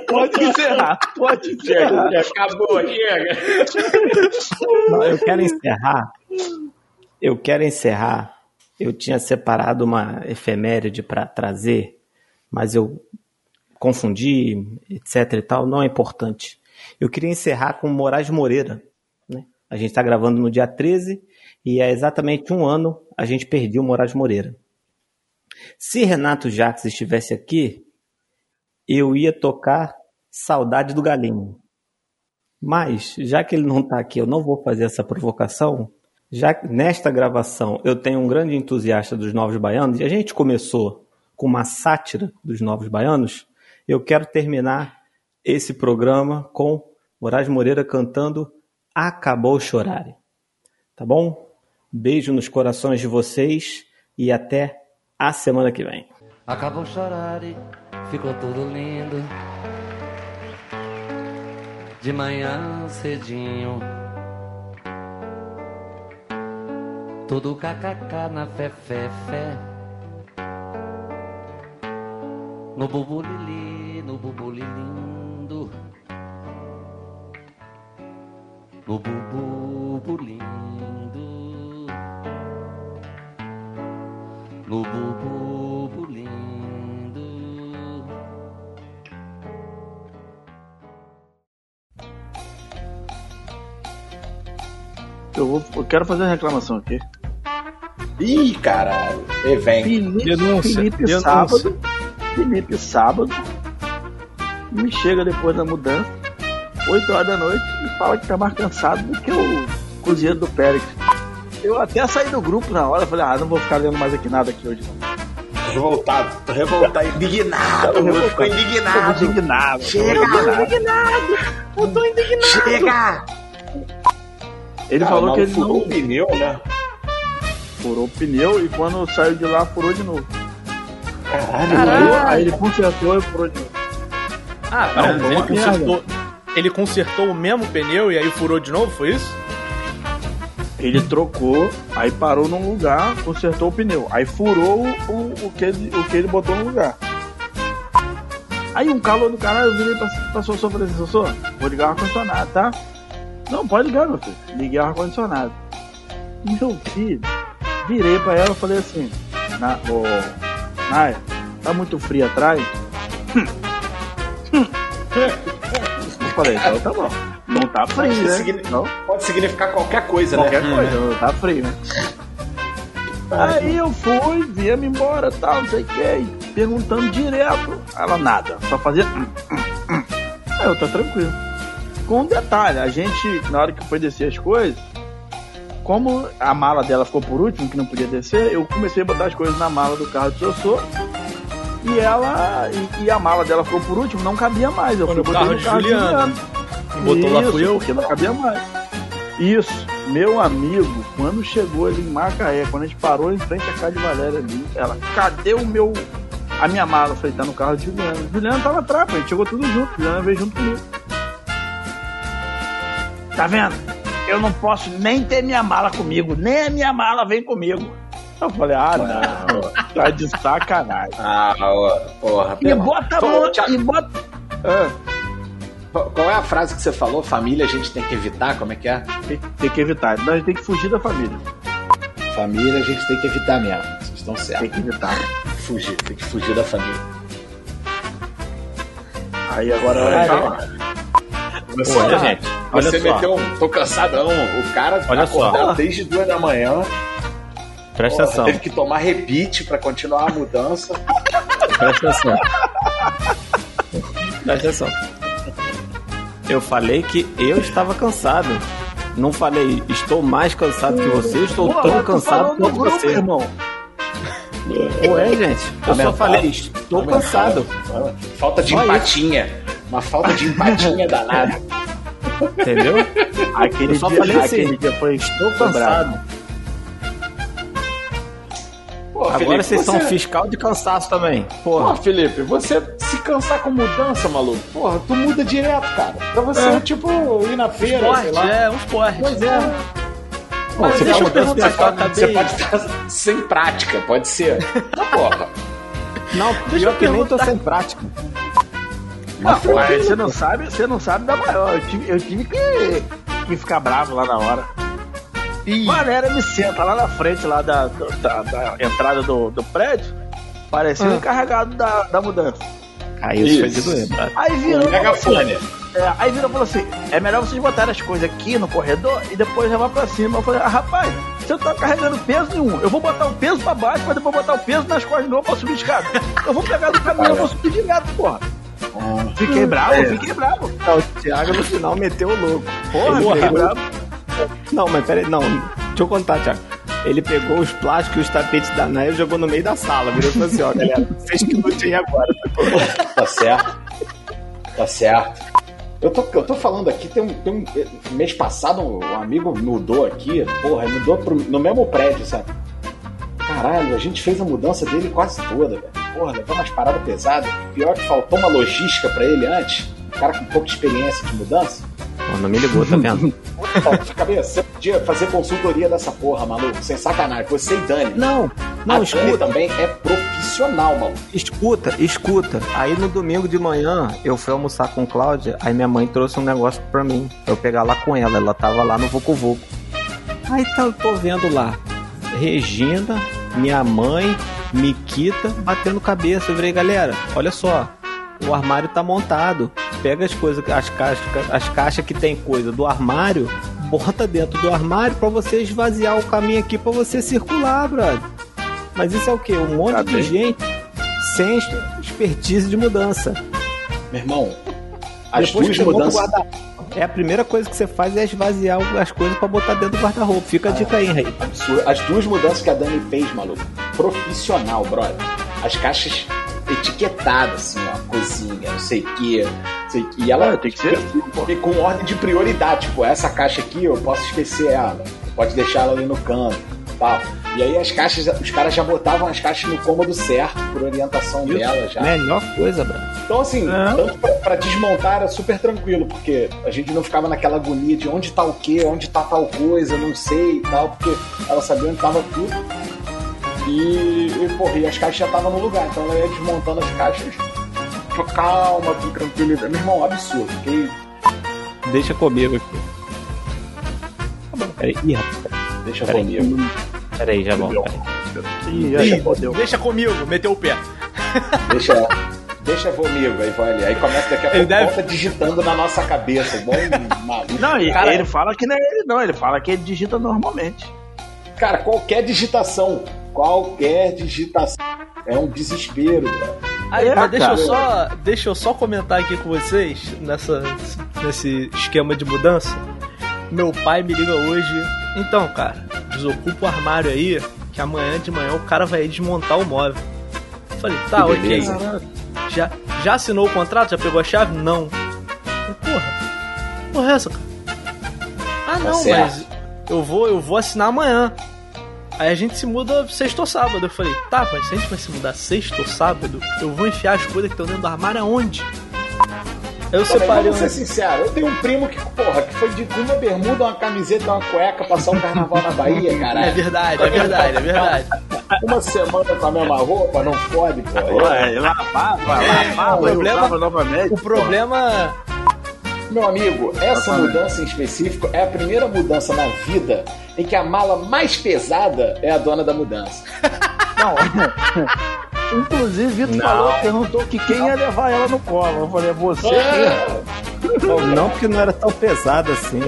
pode encerrar, pode encerrar. Acabou, chega. eu quero encerrar. Eu quero encerrar. Eu tinha separado uma efeméride para trazer mas eu confundi, etc e tal, não é importante. Eu queria encerrar com Moraes Moreira. Né? A gente está gravando no dia 13 e há exatamente um ano a gente perdeu Moraes Moreira. Se Renato Jacques estivesse aqui, eu ia tocar Saudade do Galinho. Mas, já que ele não está aqui, eu não vou fazer essa provocação. Já nesta gravação eu tenho um grande entusiasta dos Novos Baianos e a gente começou com uma sátira dos Novos Baianos, eu quero terminar esse programa com Moraes Moreira cantando Acabou Chorar. Tá bom? Beijo nos corações de vocês e até a semana que vem. Acabou chorar, ficou tudo lindo. De manhã cedinho. Tudo kkk na fé, fé, fé. No bubulili, no No bububulindo No bububulindo Eu, vou, eu quero fazer uma reclamação aqui. Ih, caralho. E vem. Felipe, denúncia, Felipe denúncia. sábado Felipe sábado me chega depois da mudança, 8 horas da noite, e fala que tá mais cansado do que o cozinheiro do Pérez. Eu até saí do grupo na hora, falei, ah, não vou ficar lendo mais aqui nada aqui hoje não. Revoltado, tô revoltado, indignado, eu ficou indignado. Tô indignado. Chega, tô indignado. Eu tô indignado. Chega! Ele falou que ele furou não... o pneu, né? Furou o pneu e quando saiu de lá, furou de novo. Caralho, Caralho. Aí ele consertou e furou de novo. Ah, não, não ele consertou. Ele consertou o mesmo pneu e aí furou de novo, foi isso? Ele trocou, aí parou num lugar, consertou o pneu. Aí furou o, o, que, ele, o que ele botou no lugar. Aí um calor do caralho, eu virei pra, pra Sossô e falei assim, Sossô, vou ligar o ar-condicionado, tá? Não, pode ligar, meu filho. Liguei o ar-condicionado. Meu filho, virei pra ela e falei assim, na, ô, Naya, tá muito frio atrás? eu falei, então tá bom. Não tá frio, Pode, né? signi- Não? pode significar qualquer coisa, Qualquer né? coisa, não tá frio, né? Aí eu fui, viemos embora, tal, não sei o que, perguntando direto. Ela nada, só fazia. hum, hum, hum. Aí eu, tá tranquilo. Com um detalhe, a gente, na hora que foi descer as coisas, como a mala dela ficou por último, que não podia descer, eu comecei a botar as coisas na mala do carro de Sossô. E ela. E, e a mala dela ficou por último, não cabia mais. Eu Foi fui no botei carro de Juliana. Botou lá, Isso, fui eu. Porque não cabia mais. Isso, meu amigo, quando chegou ali em Macaé, quando a gente parou em frente à casa de Valéria ali, ela, cadê o meu. A minha mala? Eu falei, tá no carro de Juliana. Juliana tava atrás, a gente chegou tudo junto. Juliana veio junto comigo. Tá vendo? Eu não posso nem ter minha mala comigo, nem a minha mala vem comigo. Eu falei, ah, não, tá de sacanagem. Ah, ó, porra. E bota a mão, e bota. Ah, Qual é a frase que você falou? Família a gente tem que evitar? Como é que é? tem, tem que evitar. Nós tem que fugir da família. Família a gente tem que evitar mesmo. Vocês estão Tem certos. que evitar. Fugir, tem que fugir da família. Aí agora vai lá. Você, Olha, gente, olha você só. meteu um. Tô cansadão. O cara Olha acordado só. desde duas da manhã. Presta porra, atenção, teve que tomar rebite pra continuar a mudança. presta atenção. Presta atenção. Eu falei que eu estava cansado. Não falei, estou mais cansado que você, estou tão cansado quanto você. irmão. Ué, gente, eu só falei, estou cansado. Falta de Só isso. empatinha. Uma falta de empatinha danada. Entendeu? Aquele Eu só dia, falei assim, dia foi Estou cansado. Pô, Agora Felipe, vocês são você- fiscal de cansaço também. Pô, Porra. Felipe, você se cansar com mudança, maluco, porra, tu muda direto, cara. Pra você, É. tipo, ir na feira, sei Esporte, lá. é, um esporte. Pois é. Pô, Mas você deixa eu mudando perguntar, de pessoa, cara, acabei- você pode estar sem prática, pode ser. Mas, porra. Não, Deixa eu pior que nem tô sem prática. Não, mas você não sabe, você não sabe da maior. Eu tive, eu tive que, que ficar bravo lá na hora. Ih, Valéria me senta lá na frente lá da, da, da entrada do, do prédio, parecendo Ah. encarregado da, da mudança. Aí isso foi de doer. Aí virou, Megafone. é, aí virou e falou assim: é melhor vocês botarem as coisas aqui no corredor e depois levar pra cima. Eu falei, ah, rapaz, você não tá carregando peso nenhum. Eu vou botar o peso pra baixo, mas depois botar o peso nas costas de novo pra subir escada. Eu vou pegar do caminhão, eu vou subir direto, porra. Fiquei bravo, É. fiquei bravo. Não, o Thiago no final meteu o louco. Porra, fiquei bravo. Não, mas peraí, não. Deixa eu contar, Thiago. Ele pegou os plásticos e os tapetes da Naya e jogou no meio da sala. Virou e falou assim: ó, galera, vocês que lutem agora. Tá certo. Tá certo. Eu tô, eu tô falando aqui, tem um, tem um- Mês passado, um, amigo mudou aqui, porra, mudou pro, no mesmo prédio, sabe? Caralho, a gente fez a mudança dele quase toda, velho. Porra, levou umas paradas pesadas. Pior que faltou uma logística pra ele antes. Um cara com pouca experiência de mudança. Pô, não me ligou, tá vendo? Puta, cabeça, você podia fazer consultoria dessa porra, maluco. Sem sacanagem. Você e Dani. Não, a não, Dani escuta, também é profissional, maluco. escuta, escuta. Aí no domingo de manhã eu fui almoçar com Cláudia, aí minha mãe trouxe um negócio pra mim. pra Eu pegar lá com ela, ela tava lá no Voco Voco. Aí tá, eu tô vendo lá, Regina, minha mãe, Miquita batendo cabeça. Eu falei, galera, olha só, o armário tá montado. Pega as coisas, as caixas, as caixas que tem coisa do armário, bota dentro do armário pra você esvaziar o caminho aqui pra você circular, brother. Mas isso é o quê? Um monte Tá de gente sem expertise de mudança. Meu irmão, as Depois duas mudanças. É a primeira coisa que você faz é esvaziar as coisas pra botar dentro do guarda-roupa. Fica a dica aí, Rei. As duas mudanças que a Dani fez, maluco. Profissional, brother. As caixas etiquetadas, assim, ó. Coisinha, não sei o quê. não sei o quê. E ela É, tem que ser assim, com ordem de prioridade. Tipo, essa caixa aqui eu posso esquecer ela. Pode deixar ela ali no canto. Tal. E aí as caixas, os caras já botavam as caixas no cômodo certo, por orientação dela já. Melhor coisa, brother. Então, assim, É. tanto pra, pra desmontar era super tranquilo, porque a gente não ficava naquela agonia de onde tá o quê, onde tá tal coisa, não sei e tal, porque ela sabia onde tava tudo. E, e porra, e as caixas já estavam no lugar, então ela ia desmontando as caixas calma, com tranquilidade. Meu irmão, absurdo. Fiquei... Deixa comigo aqui. Tá bom, peraí. Ih, rapaz. Deixa peraí. comigo. Peraí, já volto. Ih, Ih, deixa comigo, meteu o pé. Deixa. Deixa comigo, aí vai Aí começa daqui a pouco deve... volta digitando na nossa cabeça, igual um maluco. Não, e, cara, ele fala que não é ele, não, ele fala que ele digita normalmente. Cara, qualquer digitação, qualquer digitação é um desespero, cara. Aí, é, mas deixa eu, só, deixa eu só comentar aqui com vocês nessa, nesse esquema de mudança. Meu pai me liga hoje. Então, cara, desocupa o armário aí, que amanhã de manhã o cara vai desmontar o móvel. Eu falei, tá, ok. Já, já assinou o contrato? Já pegou a chave? Não. Porra, porra é essa, cara? Ah, tá não, mas eu vou, eu vou assinar amanhã. Aí a gente se muda sexta ou sábado. Eu falei, tá, mas se a gente vai se mudar sexta ou sábado, eu vou enfiar as coisas que estão dentro do armário aonde? Eu separei. Vamos ser sincero, eu tenho um primo que, porra, que foi de uma bermuda, uma camiseta, uma cueca, passar um carnaval na Bahia, caralho. É verdade, é verdade, é verdade. Uma semana com a mesma roupa, não pode, pô. Ué, lavava, lavava, o problema, novamente. O problema. Meu amigo, essa mudança em específico é a primeira mudança na vida em que a mala mais pesada é a dona da mudança. Não, Inclusive, Vitor falou, perguntou que quem ia levar ela no colo. Eu falei, é você é. Não, porque não era tão pesada assim.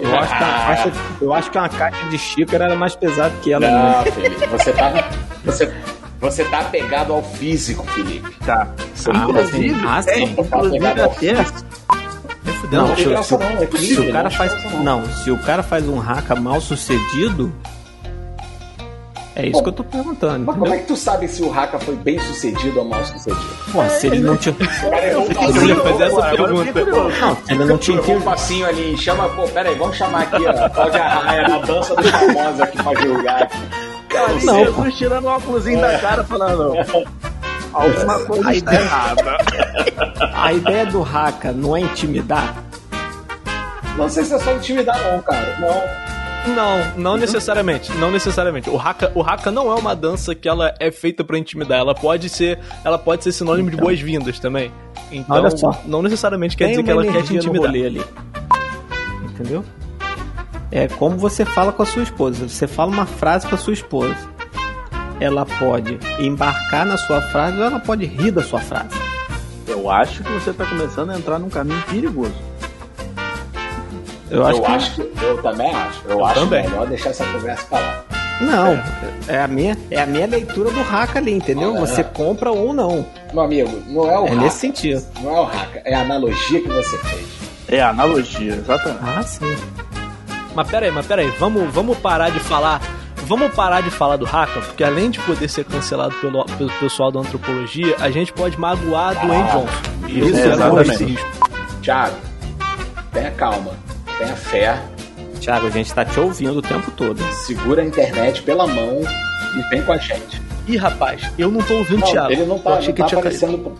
Eu acho, que a caixa, eu acho que uma caixa de xícara era mais pesada que ela. Não, Felipe, você tá. Você, você tá apegado ao físico, Felipe. Tá. ah, inclusive, ah, sim. inclusive até. Não, não, se, se, se, se, o cara faz. Não, se o cara faz um hack mal sucedido, é isso Bom, que eu tô perguntando. Mas como é que tu sabe se o Haka foi bem sucedido ou mal sucedido? Pô, se ele não tinha. eu ia fazer essa pergunta. Não, se ele não tinha. Um passinho ali, chama, pô, pera aí, vamos chamar aqui a Cláudia Raia, a dança dos famosos aqui pra julgar. Cara, não, Jesus tirando o óculos da cara falando. Alguma coisa a está errada. A ideia do Haka não é intimidar? Não sei se é só intimidar, não, cara. Não. Não, não necessariamente. Não necessariamente. O haka, o haka não é uma dança que ela é feita para intimidar. Ela pode ser, ela pode ser sinônimo então. de boas-vindas também. Então, Olha só. não necessariamente quer Tem dizer que ela quer te intimidar. ali. Entendeu? É como você fala com a sua esposa. Você fala uma frase com a sua esposa. Ela pode embarcar na sua frase ou ela pode rir da sua frase. Eu acho que você está começando a entrar num caminho perigoso. Eu, acho, eu que... acho que... Eu também acho. Eu, eu acho também. melhor deixar essa conversa pra lá. Não, é. é a minha, é a minha leitura do hack ali, entendeu? você compra ou não. Meu amigo, não é o É nesse sentido. Não é o hack, é a analogia que você fez. É a analogia, exatamente. Ah, sim. Mas pera aí, mas pera aí, vamos, vamos parar de falar. Vamos parar de falar do Haka, porque além de poder ser cancelado pelo, pelo pessoal da antropologia, a gente pode magoar do ah, Johnson. Isso, é, exatamente. Thiago, tenha calma tenha fé. Tiago, a gente tá te ouvindo o tempo todo. Segura a internet pela mão e vem com a gente. Ih, rapaz, eu não tô ouvindo o Thiago. Ele não tá, não tá aparecendo.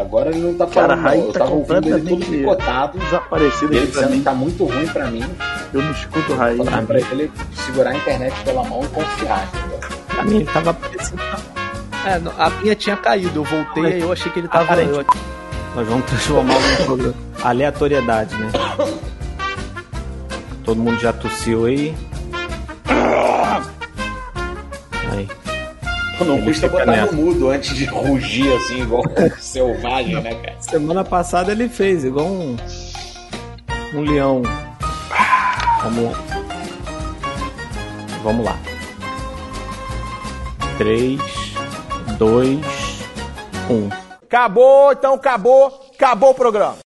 Agora ele não tá falando. Cara, eu tá tava ouvindo ele todo picotado. Desaparecido ele dizendo que tá muito ruim pra mim. Eu não escuto o Raí. Falando pra ele segurar a internet pela mão e confiar? Pra mim ele tava aparecendo. É, a minha tinha caído, eu voltei e eu achei que ele tava. Eu... Nós vamos transformar o aleatoriedade, né? Todo mundo já tossiu aí. Aí. Não Ele custa botar nessa. no mudo antes de rugir assim, igual um selvagem, né, cara? Semana passada ele fez, igual um. Um leão. Vamos lá. Vamos lá. 3, 2, 1. Acabou, então acabou. Acabou o programa.